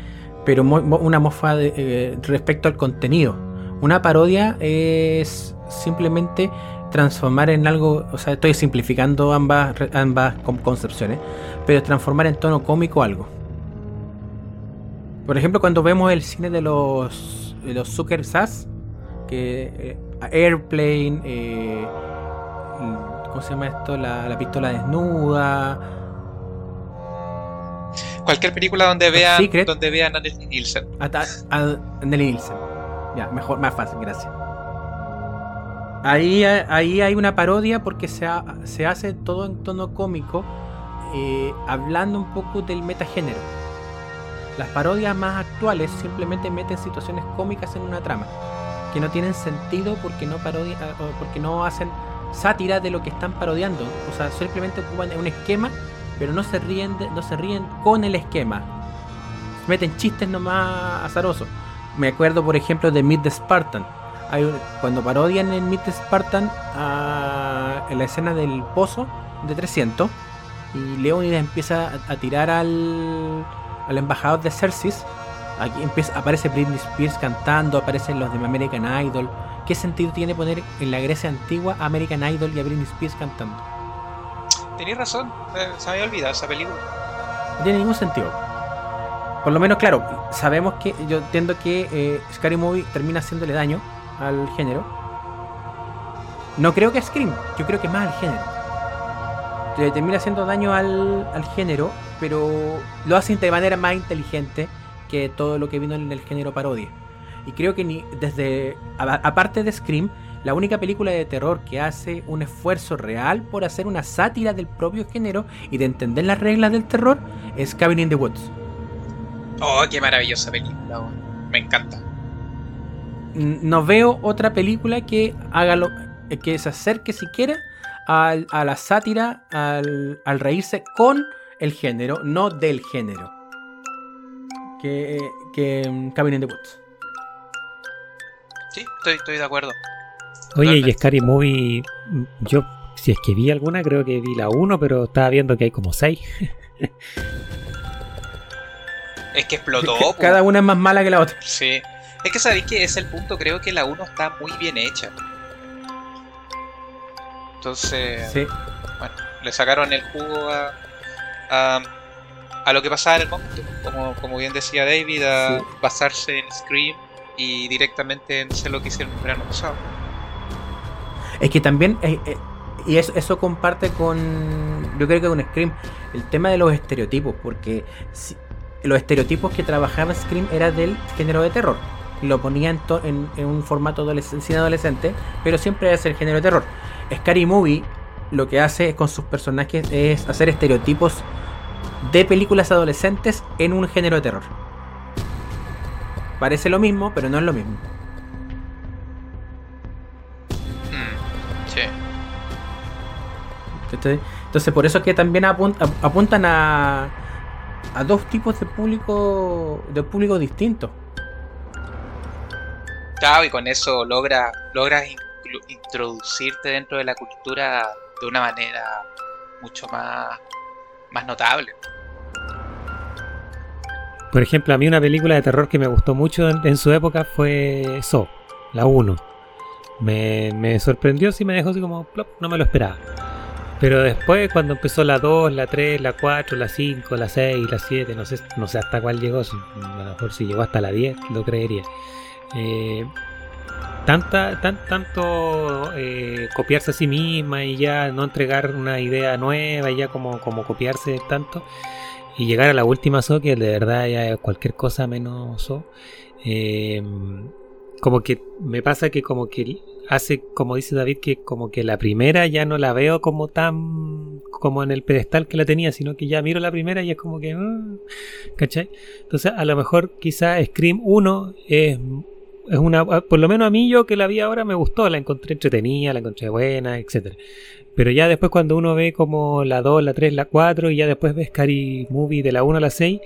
pero mo- una mofa de- eh, respecto al contenido. Una parodia es simplemente transformar en algo, o sea, estoy simplificando ambas, ambas con- concepciones, pero transformar en tono cómico algo. Por ejemplo, cuando vemos el cine de los, de los Zucker Sass, que eh, Airplane, eh, ¿cómo se llama esto? La, la pistola desnuda.
Cualquier película donde vean,
Secret.
donde vean a Leslie Nielsen.
A, a- a Nelly Nielsen. Ya, mejor, más fácil, gracias. Ahí, ahí hay una parodia porque se, ha- se hace todo en tono cómico, eh, hablando un poco del metagénero. Las parodias más actuales simplemente meten situaciones cómicas en una trama que no tienen sentido porque no parodia, porque no hacen sátira de lo que están parodiando. O sea, simplemente ocupan un esquema, pero no se ríen, de- no se ríen con el esquema. Meten chistes nomás azarosos. Me acuerdo, por ejemplo, de Meet the Spartan. Cuando parodian en Meet the Spartan a- en la escena del pozo de 300 y Leonidas empieza a, tirar al, embajador de Xerxes. Aquí empieza, aparece Britney Spears cantando, aparecen los de American Idol. ¿Qué sentido tiene poner en la Grecia antigua American Idol y a Britney Spears cantando?
Tenías razón, eh, se había olvidado esa película.
No tiene ningún sentido. Por lo menos, claro, sabemos que yo entiendo que eh, Scary Movie termina haciéndole daño al género. No creo que Scream, yo creo que más al género. Le termina haciendo daño al, al género, pero lo hacen de manera más inteligente que todo lo que vino en el género parodia. Y creo que ni desde aparte de Scream, la única película de terror que hace un esfuerzo real por hacer una sátira del propio género y de entender las reglas del terror es Cabin in the Woods.
Oh, qué maravillosa película, me encanta.
No veo otra película que haga lo, que se acerque siquiera al- a la sátira, al, al reírse con el género, no del género. Que, que mm, Cabin in the Woods.
Sí, estoy, estoy de acuerdo.
Oye, y. Scary Movie, yo si es que vi alguna, creo que vi la 1, pero estaba viendo que hay como 6. (laughs)
Es que explotó. (laughs)
Que. Cada una es más mala que la otra.
Sí. Es que sabéis que es el punto, creo que la 1 está muy bien hecha. Entonces,
Sí.
bueno, le sacaron el jugo a, a, a lo que pasaba en el momento. Como, como bien decía David, a
Sí.
basarse en Scream y directamente en hacer lo que hicieron el verano pasado.
Es que también, eh, eh, y eso, eso comparte con, yo creo que con Scream, el tema de los estereotipos, porque los estereotipos que trabajaba Scream era del género de terror. Lo ponía en- en un formato adolesc- cine adolescente, pero siempre es el género de terror. Scary Movie lo que hace con sus personajes es hacer estereotipos de películas adolescentes en un género de terror. Parece lo mismo, pero no es lo mismo. ¿Cachai? Entonces por eso es que también apun- ap- apuntan a, a dos tipos de público de público distintos.
Claro, y con eso logra, logras introducirte dentro de la cultura de una manera mucho más, más notable.
Por ejemplo, a mí una película de terror que me gustó mucho en, en su época fue So, la 1. Me, me sorprendió, sí me dejó así como, plop, no me lo esperaba. Pero después, cuando empezó la 2, la 3, la 4, la 5, la 6, la 7, no sé, no sé hasta cuál llegó, a lo mejor si llegó hasta la 10, lo creería. Eh, tanta, tan, tanto eh, copiarse a sí misma y ya no entregar una idea nueva y ya como, como copiarse tanto y llegar a la última So que de verdad ya es cualquier cosa menos So eh, como que me pasa que como que hace como dice David que como que la primera ya no la veo como tan como en el pedestal que la tenía sino que ya miro la primera y es como que ah, ¿cachai? entonces a lo mejor quizá Scream 1 es es una, por lo menos a mí yo que la vi ahora me gustó, la encontré entretenida, la encontré buena, etcétera. Pero ya después cuando uno ve como la 2, la 3, la 4 y ya después ves Scary Movie de la 1 a la 6,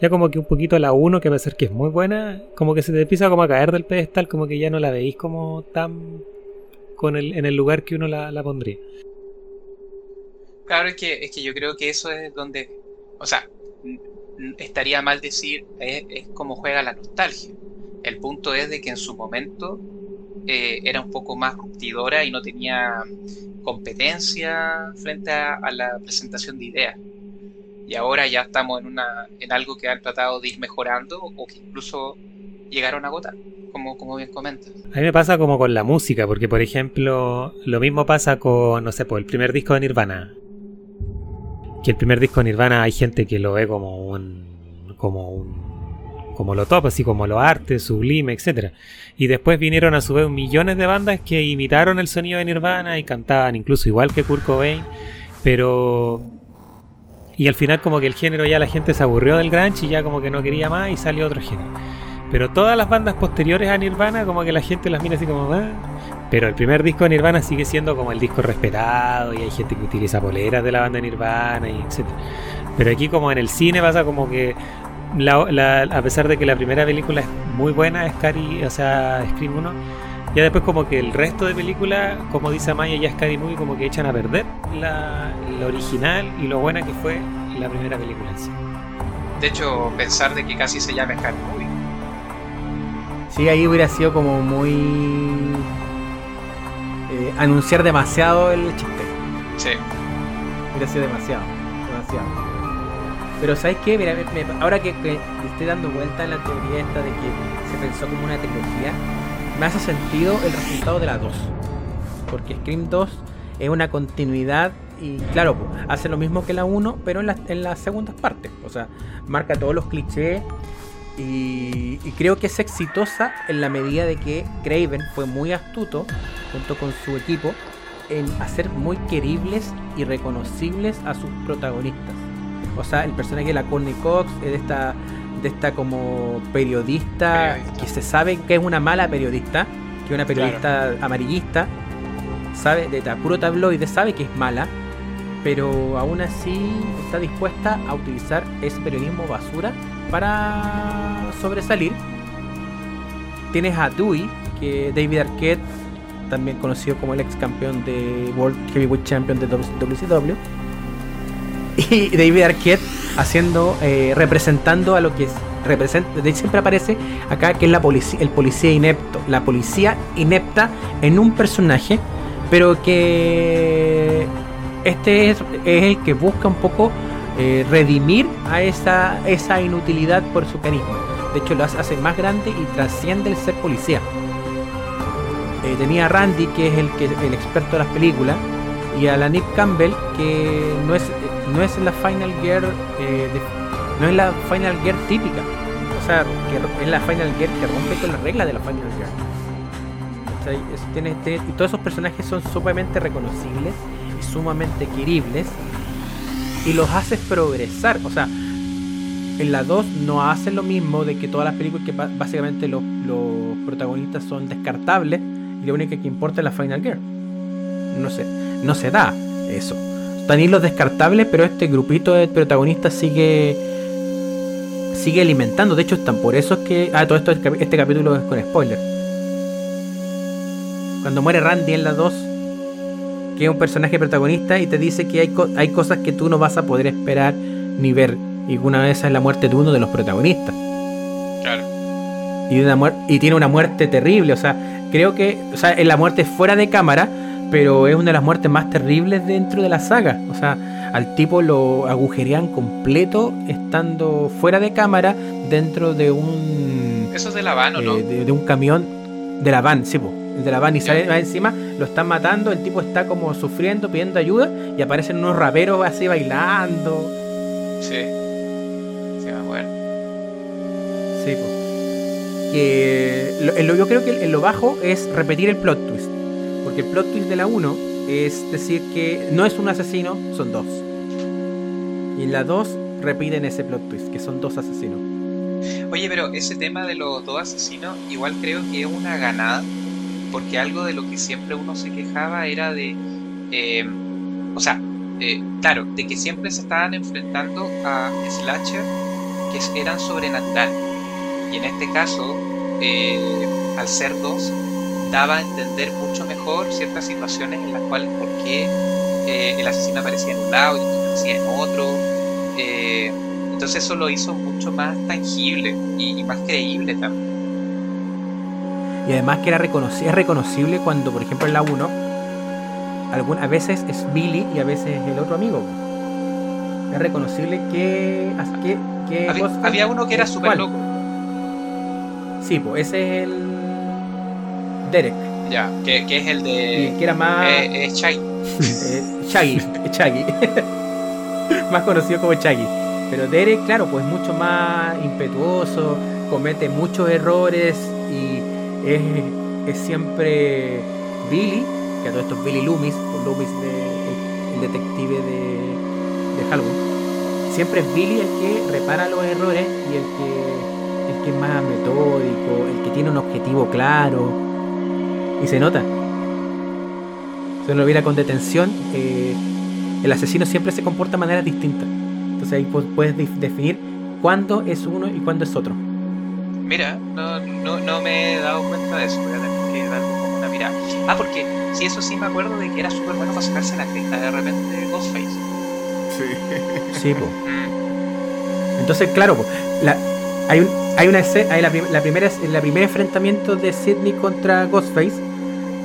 ya como que un poquito la 1 que a ser que es muy buena, como que se te empieza como a caer del pedestal, como que ya no la veis como tan con el, en el lugar que uno la, la pondría.
Claro, es que, es que yo creo que eso es donde, o sea, estaría mal decir, es, es como juega la nostalgia. El punto es de que en su momento eh, era un poco más ruptidora y no tenía competencia frente a, la presentación de ideas. Y ahora ya estamos en, una, en algo que han tratado de ir mejorando o que incluso llegaron a agotar, como, como bien comentas.
A mí me pasa como con la música, porque por ejemplo, lo mismo pasa con, no sé, pues el primer disco de Nirvana. Que el primer disco de Nirvana hay gente que lo ve como un. como un. Como lo top, así como lo arte, sublime, etcétera. Y después vinieron a su vez millones de bandas que imitaron el sonido de Nirvana y cantaban incluso igual que Kurt Cobain, pero y al final como que el género ya la gente se aburrió del grunge y ya como que no quería más y salió otro género. Pero todas las bandas posteriores a Nirvana como que la gente las mira así como... "Ah". Pero el primer disco de Nirvana sigue siendo como el disco respetado y hay gente que utiliza poleras de la banda Nirvana y etc. Pero aquí como en el cine pasa como que la- la- a pesar de que la primera película es muy buena, Scary, o sea, Scream 1, ya después como que el resto de películas, como dice Amaya, ya Scary Movie como que echan a perder la, la original y lo buena que fue la primera película en sí.
De hecho, pensar de que casi se llama Scary Movie.
Sí, ahí hubiera sido como muy. eh, anunciar demasiado el chiste.
Sí.
Hubiera sido demasiado. Demasiado. Pero ¿sabes qué? Mira, me- ahora que, que estoy dando vuelta en la teoría esta de que se pensó como una trilogía, me hace sentido el resultado de la 2. Porque Scream 2 es una continuidad y claro, hace lo mismo que la 1, pero en, las- en las segundas partes. O sea, marca todos los clichés y, y creo que es exitosa en la medida de que Craven fue muy astuto junto con su equipo en hacer muy queribles y reconocibles a sus protagonistas. O sea, el personaje de la Courtney Cox es de esta, de esta como periodista,
Periodista.
que se sabe que es una mala periodista, que es una periodista amarillista, sabe, de puro tabloide, sabe que es mala, pero aún así está dispuesta a utilizar ese periodismo basura para sobresalir. Tienes a Dewey, que David Arquette, también conocido como el ex campeón de World Heavyweight Champion de WCW. (laughs) Y David Arquette haciendo, eh, representando a lo que es, representa, siempre aparece acá que es la policía, el policía inepto, la policía inepta en un personaje, pero que este es, el que busca un poco eh, redimir a esa, esa inutilidad por su carisma. De hecho, lo hace, hace más grande y trasciende el ser policía. Eh, tenía a Randy, que es el, que, el experto de las películas, y a la Nip Campbell, que no es, no es la Final Gear, eh, no es la Final Gear típica. O sea, que es la Final Gear que rompe con las reglas de la Final Gear. ¿Cachai? Es- tiene- tiene- y todos esos personajes son sumamente reconocibles y sumamente queribles y los haces progresar. O sea, en la 2 no hacen lo mismo de que todas las películas que básicamente los, los protagonistas son descartables y lo único que importa es la Final Gear. No sé, no se da eso. Están hilos descartables, pero este grupito de protagonistas sigue sigue alimentando. De hecho, están por eso es que. Ah, todo esto, es capi- este capítulo es con spoiler. Cuando muere Randy en la 2, que es un personaje protagonista, y te dice que hay, co- hay cosas que tú no vas a poder esperar ni ver. Y una vez es la muerte de uno de los protagonistas.
Claro.
Y, una y tiene una muerte terrible. O sea, creo que. O sea, es la muerte fuera de cámara. Pero es una de las muertes más terribles dentro de la saga. O sea, al tipo lo agujerean completo estando fuera de cámara dentro de un.
Eso es de la van, ¿o no?
eh, de, de un camión de la van, sí, po, de la van y sale más encima, lo están matando, el tipo está como sufriendo, pidiendo ayuda y aparecen unos raperos así bailando.
Sí. Sí, me acuerdo.
Sí, po. Que lo- yo creo que en lo bajo es repetir el plot twist. Porque el plot twist de la 1 es decir que no es un asesino, son dos. Y en la 2 repiten ese plot twist, que son dos asesinos.
Oye, pero ese tema de los dos asesinos, igual creo que es una ganada, porque algo de lo que siempre uno se quejaba era de, eh, o sea, eh, claro, de que siempre se estaban enfrentando a slasher que eran sobrenatural. Y en este caso, eh, al ser dos, daba a entender mucho mejor ciertas situaciones en las cuales por qué eh, el asesino aparecía en un lado y aparecía en otro. eh, entonces eso lo hizo mucho más tangible y, y más creíble también.
Y además que era reconoci- es reconocible cuando, por ejemplo, en la 1, algún, a veces es Billy y a veces es el otro amigo. Es reconocible que... que, que
Había, había uno que era súper loco.
Sí, pues ese es el... Derek.
Ya, que, que es el de.
que era más...
eh, es Shaggy.
Eh, Shaggy, Shaggy. (laughs) más conocido como Shaggy. Pero Derek, claro, pues mucho más impetuoso, comete muchos errores y es, es siempre Billy, que a todo esto es Billy Loomis, o Loomis de, el, el detective de, de Halloween. siempre es Billy el que repara los errores y el que, el que es más metódico, el que tiene un objetivo claro. Y se nota. Si uno lo viera con detención, eh, el asesino siempre se comporta de manera distinta. Entonces ahí pu- puedes definir cuándo es uno y cuándo es otro.
Mira, no, no, no me he dado cuenta de eso, voy a tener que darle como una mirada. Ah, porque sí, eso sí me acuerdo de que era súper bueno para sacarse la cresta de repente de Ghostface.
Sí. (laughs)
Sí.
Mm,
Entonces, claro, po, la- hay, un, hay una escena, hay la, prim- la primera, la primer enfrentamiento de Sidney contra Ghostface.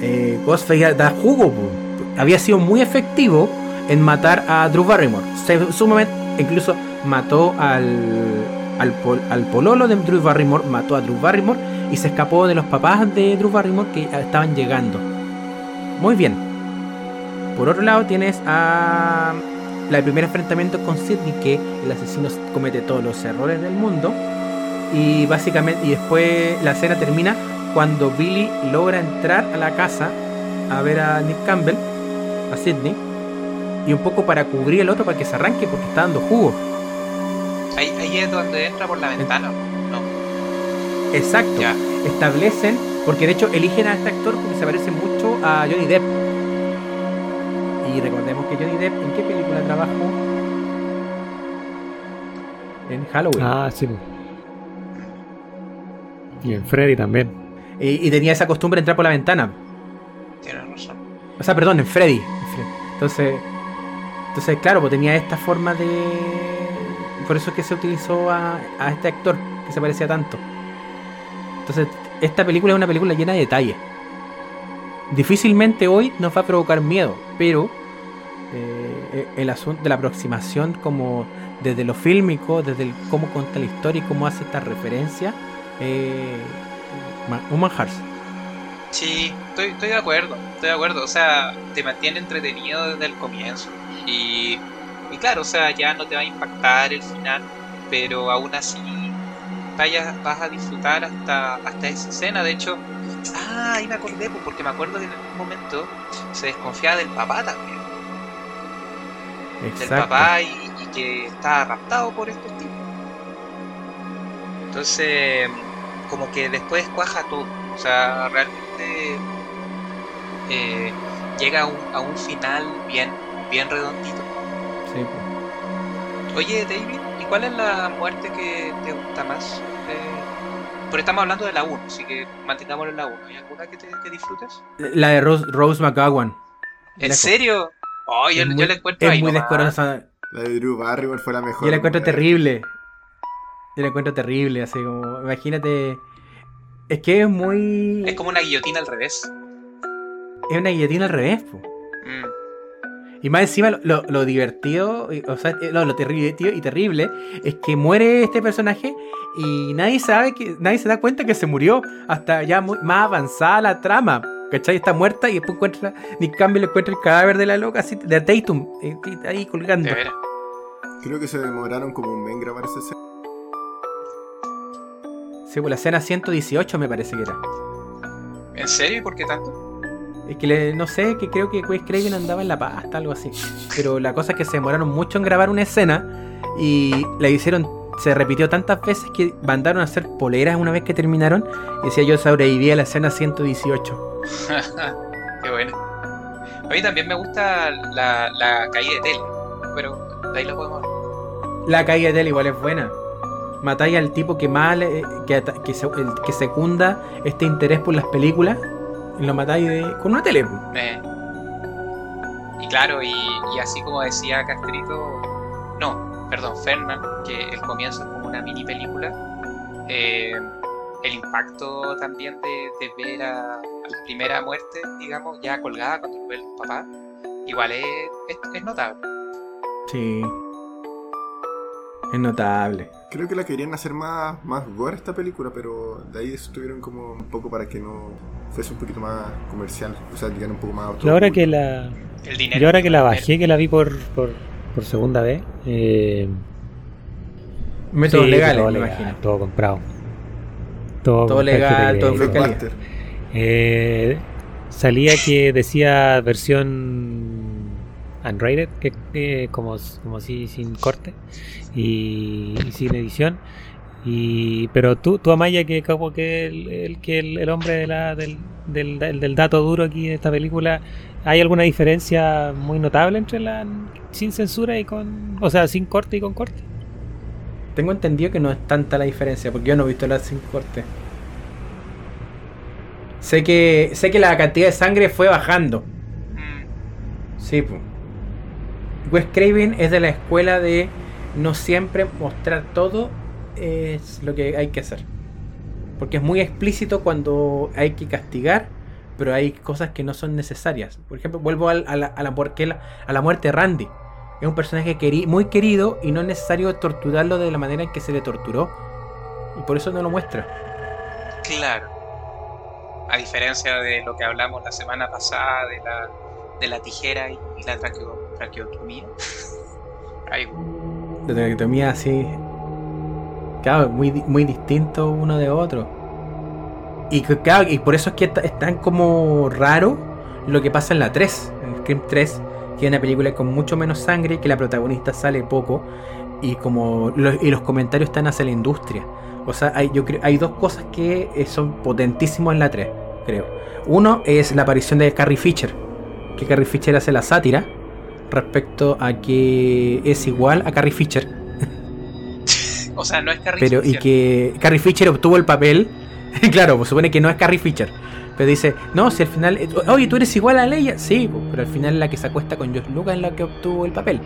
Eh, Ghostface da jugo, había sido muy efectivo en matar a Drew Barrymore. Sumamente, incluso mató al, al, pol- al pololo de Drew Barrymore, mató a Drew Barrymore y se escapó de los papás de Drew Barrymore que estaban llegando. Muy bien. Por otro lado tienes a la el primer enfrentamiento con Sidney que el asesino comete todos los errores del mundo y básicamente y después la escena termina cuando Billy logra entrar a la casa a ver a Nick Campbell, a Sidney y un poco para cubrir el otro para que se arranque porque está dando jugo.
ahí, ahí es donde entra por la ventana. No,
Exacto.
ya.
Establecen, porque de hecho eligen a este actor porque se parece mucho a Johnny Depp. Y recordemos que Johnny Depp, ¿en qué película trabajó? En Halloween.
Ah, sí. Y en Freddy también.
Y, y tenía esa costumbre de entrar por la ventana.
Tienes razón.
O sea, perdón, en Freddy. en Freddy. Entonces, entonces, claro, pues tenía esta forma de. Por eso es que se utilizó a, a este actor que se parecía tanto. Entonces, esta película es una película llena de detalles. Difícilmente hoy nos va a provocar miedo, pero eh, el asunto de la aproximación, como desde lo fílmico, desde el cómo cuenta la historia y cómo hace esta referencia, eh, un manjarse.
Sí, estoy, estoy de acuerdo, estoy de acuerdo. O sea, te mantiene entretenido desde el comienzo. Y, y claro, o sea, ya no te va a impactar el final, pero aún así vaya, vas a disfrutar hasta, hasta esa escena. De hecho, ah, ahí me acordé, pues, porque me acuerdo que en algún momento se desconfiaba del papá también. Del
Exacto.
papá y, y que estaba raptado por estos tipos. Entonces, como que después cuaja todo. O sea, realmente eh, llega a un, a un final bien, bien redondito.
Sí, pues.
Oye, David, ¿y cuál es la muerte que te gusta más? Eh, porque estamos hablando de la 1, así que mantengámoslo en la 1. ¿Hay alguna que, te, que disfrutes?
La de Rose, Rose McGowan.
¿En
Lejos.
serio? Oh, yo, yo
muy-
la encuentro
Es
ahí
muy
nomás.
descorazonada.
La de Drew Barrymore fue la mejor.
Yo la encuentro terrible. Yo la encuentro terrible, así como, imagínate. Es que es muy.
Es como una guillotina al revés.
Es una guillotina al revés, po.
Mm.
Y más encima, lo, lo- lo divertido, o sea, eh, no, lo terrible y terrible es que muere este personaje y nadie sabe que, nadie se da cuenta que se murió hasta ya muy- más avanzada la trama. ¿Cachai? Está muerta y después encuentra, Nick Campbell encuentra el cadáver de la loca así, de Tatum, eh, ahí colgando.
Creo que se demoraron como un mes en grabar esa escena.
Sí, pues la escena 118 me parece que era.
¿En serio? ¿Y por qué tanto?
Es que le- no sé, que creo que Wes Craven andaba en la pasta, algo así. Pero la cosa es que se demoraron mucho en grabar una escena y la hicieron, se repitió tantas veces que mandaron a hacer poleras una vez que terminaron. Y decía yo sobreviví a la escena 118. (laughs)
Qué bueno. A mí también me gusta la, la caída de tele, pero de ahí lo podemos ver.
La caída de él igual es buena. Matáis al tipo que le- que, que, que secunda este interés por las películas y lo matáis de- con una tele.
Eh, y claro, y, y así como decía Castrito, no, perdón, Fernán, que el comienzo es como una mini película, eh, el impacto también de, de ver a, a primera muerte, digamos, ya colgada cuando lo ve el papá, igual es, es, es notable.
Sí. Es notable.
Creo que la querían hacer más, más gore esta película, pero de ahí estuvieron como un poco para que no fuese un poquito más comercial, o sea, llegar un poco más a
Yo ahora que la,
El dinero.
yo ahora que la bajé, que la vi por, por, por segunda vez, eh,
Métodos
sí,
legales,
todo
me
legal,
imagino.
todo comprado. Todo,
legal, todo.
Blockbuster.
Eh, salía que decía versión unrated, que, que como, como si sin corte y, y sin edición. Y, pero tú, tú Amaya, que como que el, el- que el, el hombre de la, del, del, del- del dato duro aquí de esta película, ¿hay alguna diferencia muy notable entre la sin censura y con, o sea, sin corte y con corte?
Tengo entendido que no es tanta la diferencia, porque yo no he visto la sin corte. Sé que, sé que la cantidad de sangre fue bajando.
Mm,
Sí, pues. Wes Craven es de la escuela de no siempre mostrar todo es lo que hay que hacer. Porque es muy explícito cuando hay que castigar, pero hay cosas que no son necesarias. Por ejemplo, vuelvo a, la- a la muerte de Randy. Es un personaje queri- muy querido y no es necesario torturarlo de la manera en que se le torturó. Y por eso no lo muestra.
claro. A diferencia de lo que hablamos la semana pasada de la, de la tijera y, la traqueo- traqueotomía. (laughs)
De traqueotomía así. Claro, muy, muy distinto uno de otro. Y claro, y por eso es que es tan como raro lo que pasa en la 3, en Scream 3, que es una película con mucho menos sangre, que la protagonista sale poco, y como lo- y los comentarios están hacia la industria. O sea, hay, yo creo, hay dos cosas que eh, son potentísimos en la 3, creo. Uno es la aparición de Carrie Fisher, que Carrie Fisher hace la sátira respecto a que es igual a Carrie Fisher, (laughs)
O sea, no es Carrie
pero y
Fisher.
que Carrie Fisher obtuvo el papel. (laughs) claro, pues supone que no es Carrie Fisher. Pero dice, no, si al final, eh, oye, tú eres igual a Leia. Sí, pues, pero al final la que se acuesta con George Lucas es la que obtuvo el papel.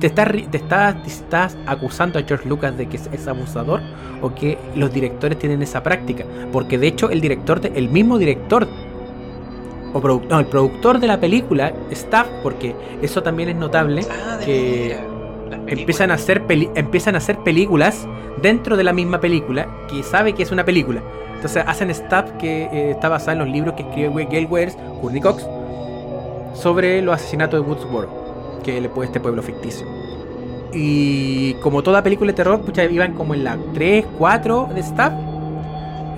¿Te estás, te estás, te estás acusando a George Lucas de que es, es abusador o que los directores tienen esa práctica? Porque de hecho el director, de- el mismo director o produ- no, el productor de la película, staff, porque eso también es notable,
Ah,
que empiezan a hacer peli- empiezan a hacer películas dentro de la misma película que sabe que es una película. Entonces hacen staff que eh, está basada en los libros que escribe Gail Wears, Courtney Cox, sobre los asesinatos de Woodsboro, que le puede este pueblo ficticio. Y como toda película de terror, pucha, iban como en la 3, 4 de staff.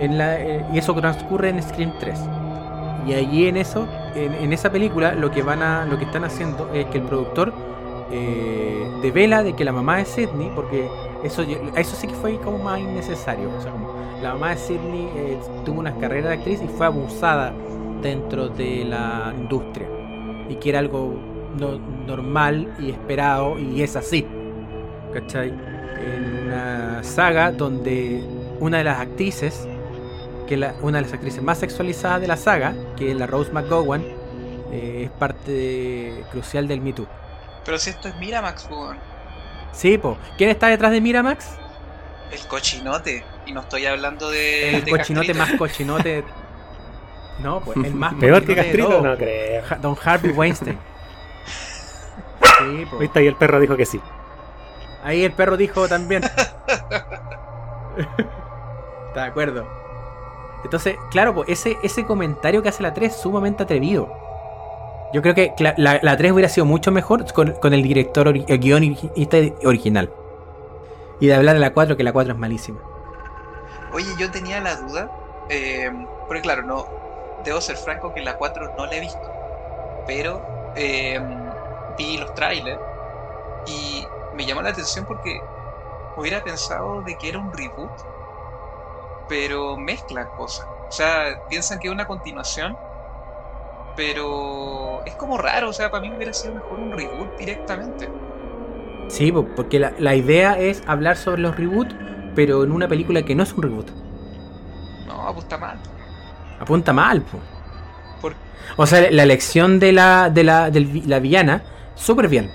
En la, eh, y eso transcurre en Scream 3. Y allí en eso, en, esa película, lo que van a, lo que están haciendo es que el productor eh, devela de que la mamá de Sidney, porque eso, eso sí que fue como más innecesario. O sea, como la mamá de Sidney eh, tuvo una carrera de actriz y fue abusada dentro de la industria. Y que era algo no- normal y esperado, y es así. ¿Cachai? En una saga donde una de las actrices, que es la- una de las actrices más sexualizadas de la saga, que es la Rose McGowan, eh, es parte de- crucial del Me Too.
Pero si esto es Miramax, weón.
Sí, po. ¿Quién está detrás de Miramax?
El cochinote. Y no estoy hablando de.
El
de
cochinote
Castrito.
más cochinote. (laughs) No, pues el más
Peor que Castrito, no creo.
Don Harvey Weinstein. (laughs) Sí, po.
Ahorita ahí el perro dijo que sí.
Ahí el perro dijo también. (laughs) Está de acuerdo. Entonces, claro, ese, ese comentario que hace la 3 es sumamente atrevido. Yo creo que la, la 3 hubiera sido mucho mejor con, con el director, ori- el guion ori- original. Y de hablar de la 4, que la 4 es malísima.
Oye, yo tenía la duda. eh, porque claro, no. Debo ser franco que la 4 no la he visto. Pero eh, vi los trailers. Y me llamó la atención porque hubiera pensado de que era un reboot. Pero mezclan cosas. O sea, piensan que es una continuación. Pero es como raro. O sea, para mí hubiera sido mejor un reboot directamente.
Sí, po, porque la, la idea es hablar sobre los reboots, pero en una película que no es un reboot.
No, pues está mal.
Apunta mal.
Por-
O sea, la elección de la, de la, vi- la villana, súper bien.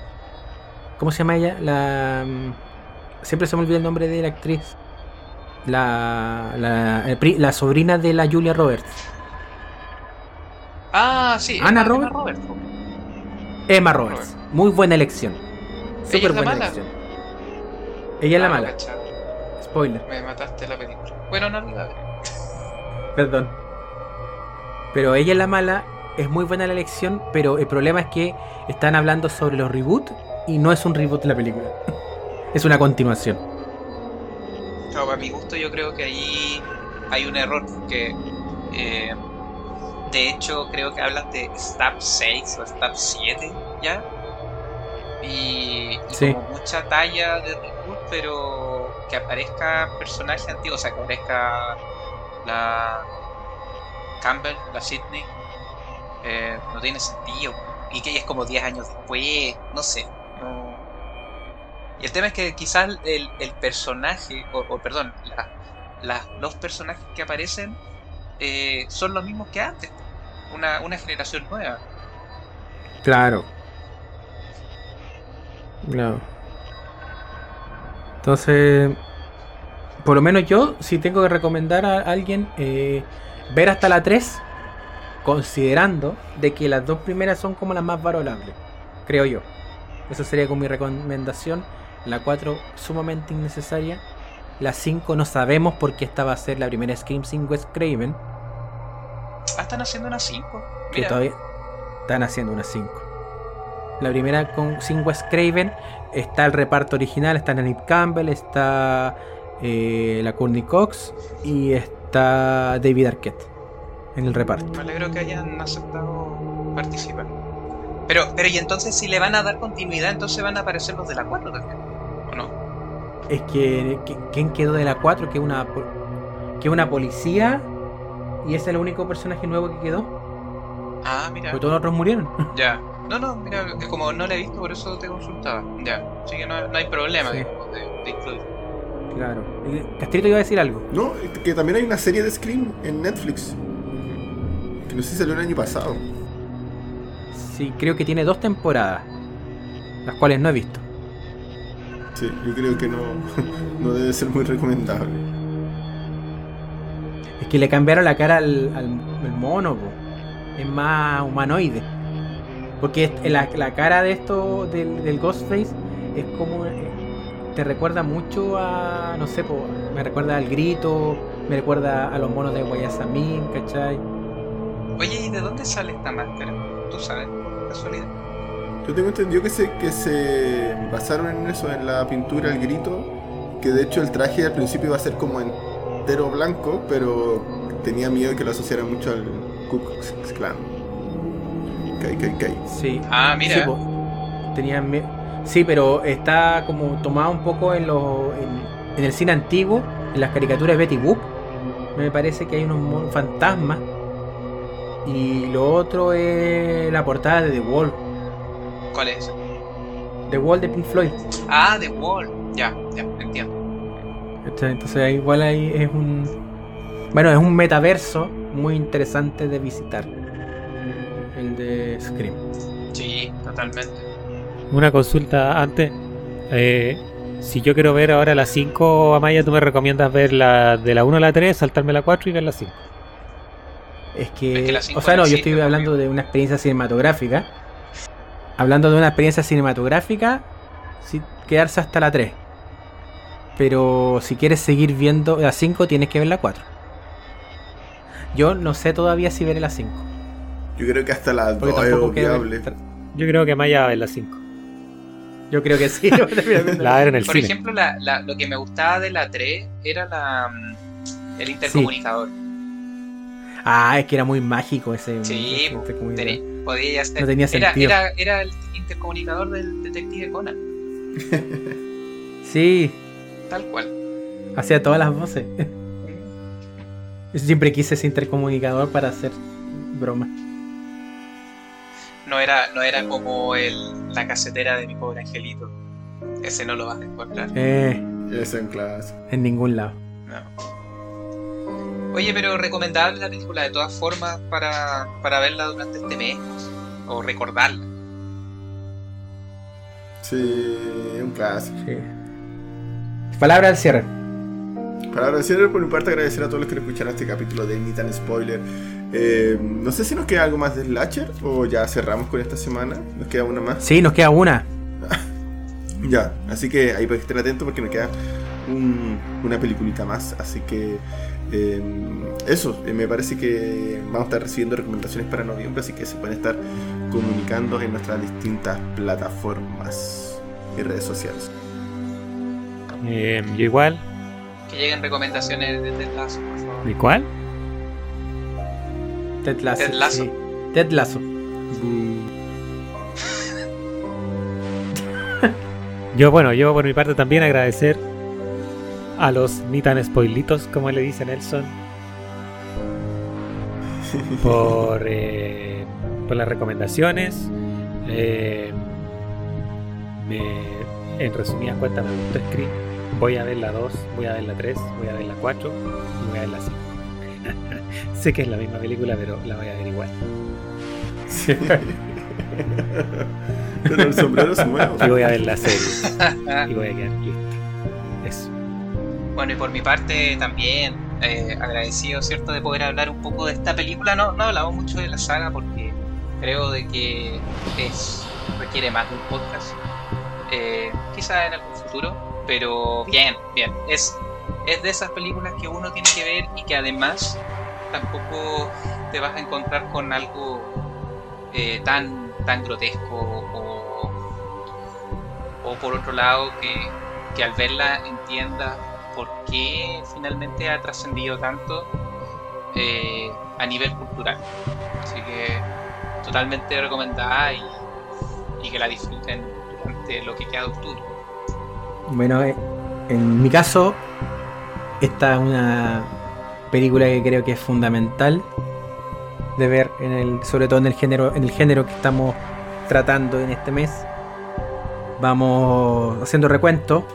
¿Cómo se llama ella? La. mm, Siempre se me olvida el nombre de la actriz. La. Pri- la sobrina de la Julia Roberts.
Ah, sí.
Ana
Emma-
Robert.
Emma
Roberts. Muy buena elección. Súper buena
mala?
elección. Ella es la
Ah,
mala. Spoiler.
Me mataste la película. Bueno, no la.
Perdón. Pero ella es la mala, es muy buena la elección, pero el problema es que están hablando sobre los reboots y no es un reboot de la película. (laughs) es una continuación.
Claro, para mi gusto yo creo que ahí hay un error porque eh, de hecho creo que hablan de Stab 6 o Stab 7 ya y, y
Sí.
como mucha talla de reboot, pero que aparezca personaje antiguo, o sea, que aparezca la Campbell, la Sidney, eh, no tiene sentido. Y que ella es como 10 años después, no sé. no. Y el tema es que quizás el, el personaje, o, perdón, los personajes que aparecen eh, son los mismos que antes. Una, una generación nueva.
Claro. Claro. Entonces, por lo menos yo, si tengo que recomendar a alguien eh, ver hasta la 3, considerando de que las dos primeras son como las más valorables, creo yo. Eso sería como mi recomendación. La 4 sumamente innecesaria. La 5 no sabemos por qué esta va a ser la primera Scream sin Wes Craven.
Ah, están haciendo una 5.
que todavía están haciendo una 5. La primera con sin Wes Craven está el reparto original, está Nanit Campbell, está eh, la Courtney Cox y está David Arquette en el reparto.
me alegro que hayan aceptado participar. Pero, pero y entonces si le van a dar continuidad, entonces van a aparecer los de la 4 también. ¿O no?
Es que que- ¿quién quedó de la 4? Que una que una policía y ese es el único personaje nuevo que quedó.
Ah, mira.
Porque todos los otros murieron. (laughs)
Ya. No, no, mira, que como no la he visto, por eso te consultaba. Ya. Así que no, no hay problema
Sí.
digamos, de, de incluir.
claro. Y Castrito iba a decir algo.
No, que también hay una serie de Scream en Netflix. Que no sé si salió el año pasado.
Sí, creo que tiene dos temporadas, las cuales no he visto.
Sí, yo creo que no, (laughs) no debe ser muy recomendable.
Es que le cambiaron la cara al, al- al mono, po. es más humanoide. Porque la, la cara de esto, del, del Ghostface, es como. eh, te recuerda mucho a. No sé, po, me recuerda al grito, me recuerda a los monos de Guayasamín, ¿cachai?
Oye, ¿y de dónde sale esta máscara? ¿Tú sabes, por casualidad?
Yo tengo entendido que se, que se basaron en eso, en la pintura, el grito. Que de hecho el traje al principio iba a ser como entero blanco, pero tenía miedo que lo asociaran mucho al Ku Klux Klan. Kai, kai, kai.
Sí.
Ah,
Sí,
mira.
po. Tenían mie- sí, pero está como tomado un poco en, los en, en el cine antiguo, en las caricaturas de Betty Boop. Me parece que hay unos mon- fantasmas. Y lo otro es la portada de The Wall.
¿Cuál es?
The Wall de Pink Floyd.
Ah, The Wall. Ya, ya, entiendo.
Entonces ahí igual ahí es un... Bueno, es un metaverso muy interesante de visitar. El de Scream.
Sí, totalmente.
Una consulta antes. Eh, si yo quiero ver ahora la 5, Amaya, ¿tú me recomiendas ver la de la 1 a la 3, saltarme la 4 y ver la 5?
Es que,
Es que la cinco
o sea,
no
yo estoy hablando de una experiencia cinematográfica. Hablando de una experiencia cinematográfica, sí, quedarse hasta la 3. Pero si quieres seguir viendo la 5, tienes que ver la 4. Yo no sé todavía si veré la 5.
Yo creo que hasta la 2
Porque
es obviable.
ver-
Yo creo que Amaya va a ver la 5.
Yo creo que sí. (laughs)
La va a ver en el
Por
cine.
ejemplo, la, la- lo que me gustaba de la 3 era la, mm, el intercomunicador.
Ah, es que era muy mágico ese.
Sí,
ese- ese como-
Tení- podía hacer-
No tenía
era,
sentido.
era, era el intercomunicador del detective Conan, (laughs)
Sí,
tal cual.
hacía todas las voces. (laughs) Yo siempre quise ese intercomunicador para hacer bromas.
No era, no era como el, la casetera de mi pobre angelito. Ese no lo vas a encontrar.
Eh,
Eso en clase.
en ningún lado.
No. Oye, pero recomendable la película de todas formas para, para verla durante este mes o recordarla.
Sí, un clásico.
Sí. Palabra al cierre.
Para agradecer por mi parte, agradecer a todos los que escucharon este capítulo de Ni tan Spoiler. Eh, no sé si nos queda algo más de Slasher o ya cerramos con esta semana. Nos queda una más.
Sí, nos queda una. (laughs)
Ya, así que ahí para que estén atentos porque nos queda un- una peliculita más. Así que eh, eso, eh, me parece que vamos a estar recibiendo recomendaciones para noviembre, así que se pueden estar comunicando en nuestras distintas plataformas y redes sociales.
Eh, yo igual.
Que lleguen recomendaciones de Ted Lasso, por favor.
¿De cuál?
Ted Lasso.
Ted Lasso.
sí. Ted Lasso. (laughs)
Yo, bueno, yo por mi parte también agradecer a los ni tan spoilitos, como le dice Nelson, (laughs) por, eh, por las recomendaciones. Eh, me- en resumidas cuentas, me gustó Scream. Voy a ver la 2, voy a ver la 3, voy a ver la 4 y voy a ver la 5. (laughs) sé que es la misma película, pero la voy a ver igual.
Pero el sombrero se mueve.
Y voy a ver la serie. (laughs) y voy a quedar listo.
Bueno, y por mi parte también eh, agradecido, ¿cierto?, de poder hablar un poco de esta película. No, no hablamos mucho de la saga porque creo de que es requiere más de un podcast. Eh, quizá en algún futuro, pero bien, bien. Es, es de esas películas que uno tiene que ver y que además tampoco te vas a encontrar con algo eh, tan, tan grotesco o, o por otro lado que, que al verla entiendas por qué finalmente ha trascendido tanto eh, a nivel cultural. Así que totalmente recomendada y, que la disfruten durante lo que queda de octubre.
Bueno, eh, en mi caso, esta es una película que creo que es fundamental de ver en el, sobre todo en el género, en el género que estamos tratando en este mes. Vamos haciendo recuento.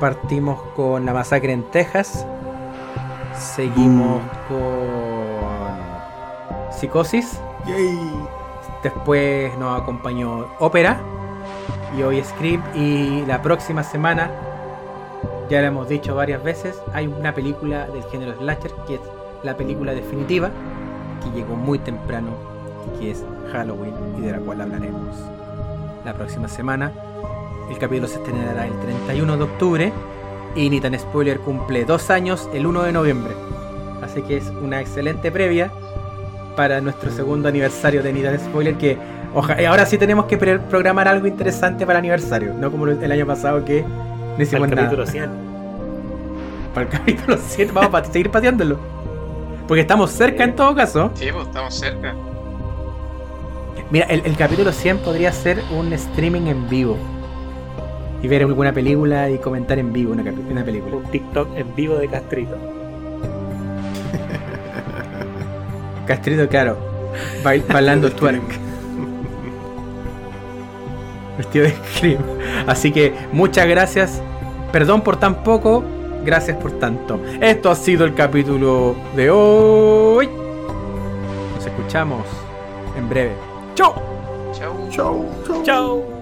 Partimos con la masacre en Texas. Seguimos con Psicosis.
Yay.
Después nos acompañó Ópera y hoy Script. Y la próxima semana, ya lo hemos dicho varias veces, hay una película del género slasher que es la película definitiva, que llegó muy temprano, que es Halloween y de la cual hablaremos la próxima semana. El capítulo se estrenará el 31 de octubre y ni tan spoiler cumple dos años el 1 de noviembre. Así que es una excelente previa para nuestro segundo aniversario de Nitan Spoiler que oja- eh, ahora sí tenemos que pre- programar algo interesante para el aniversario, no como el año pasado que no hicimos nada.
capítulo 100.
Para el capítulo 7 vamos a seguir pateándolo. Porque estamos cerca en todo caso.
Sí, pues estamos cerca.
Mira, el, el capítulo 100 podría ser un streaming en vivo. Y ver alguna película y comentar en vivo una, película.
Un TikTok en vivo de Castrito. (laughs)
Castrito, claro. bail- bailando (laughs) twerk. (laughs) Vestido de Scream. Así que muchas gracias. Perdón por tan poco. Gracias por tanto. Esto ha sido el capítulo de hoy. Nos escuchamos en breve. ¡Chao!
Chau.
Chau, chau.
¡Chao!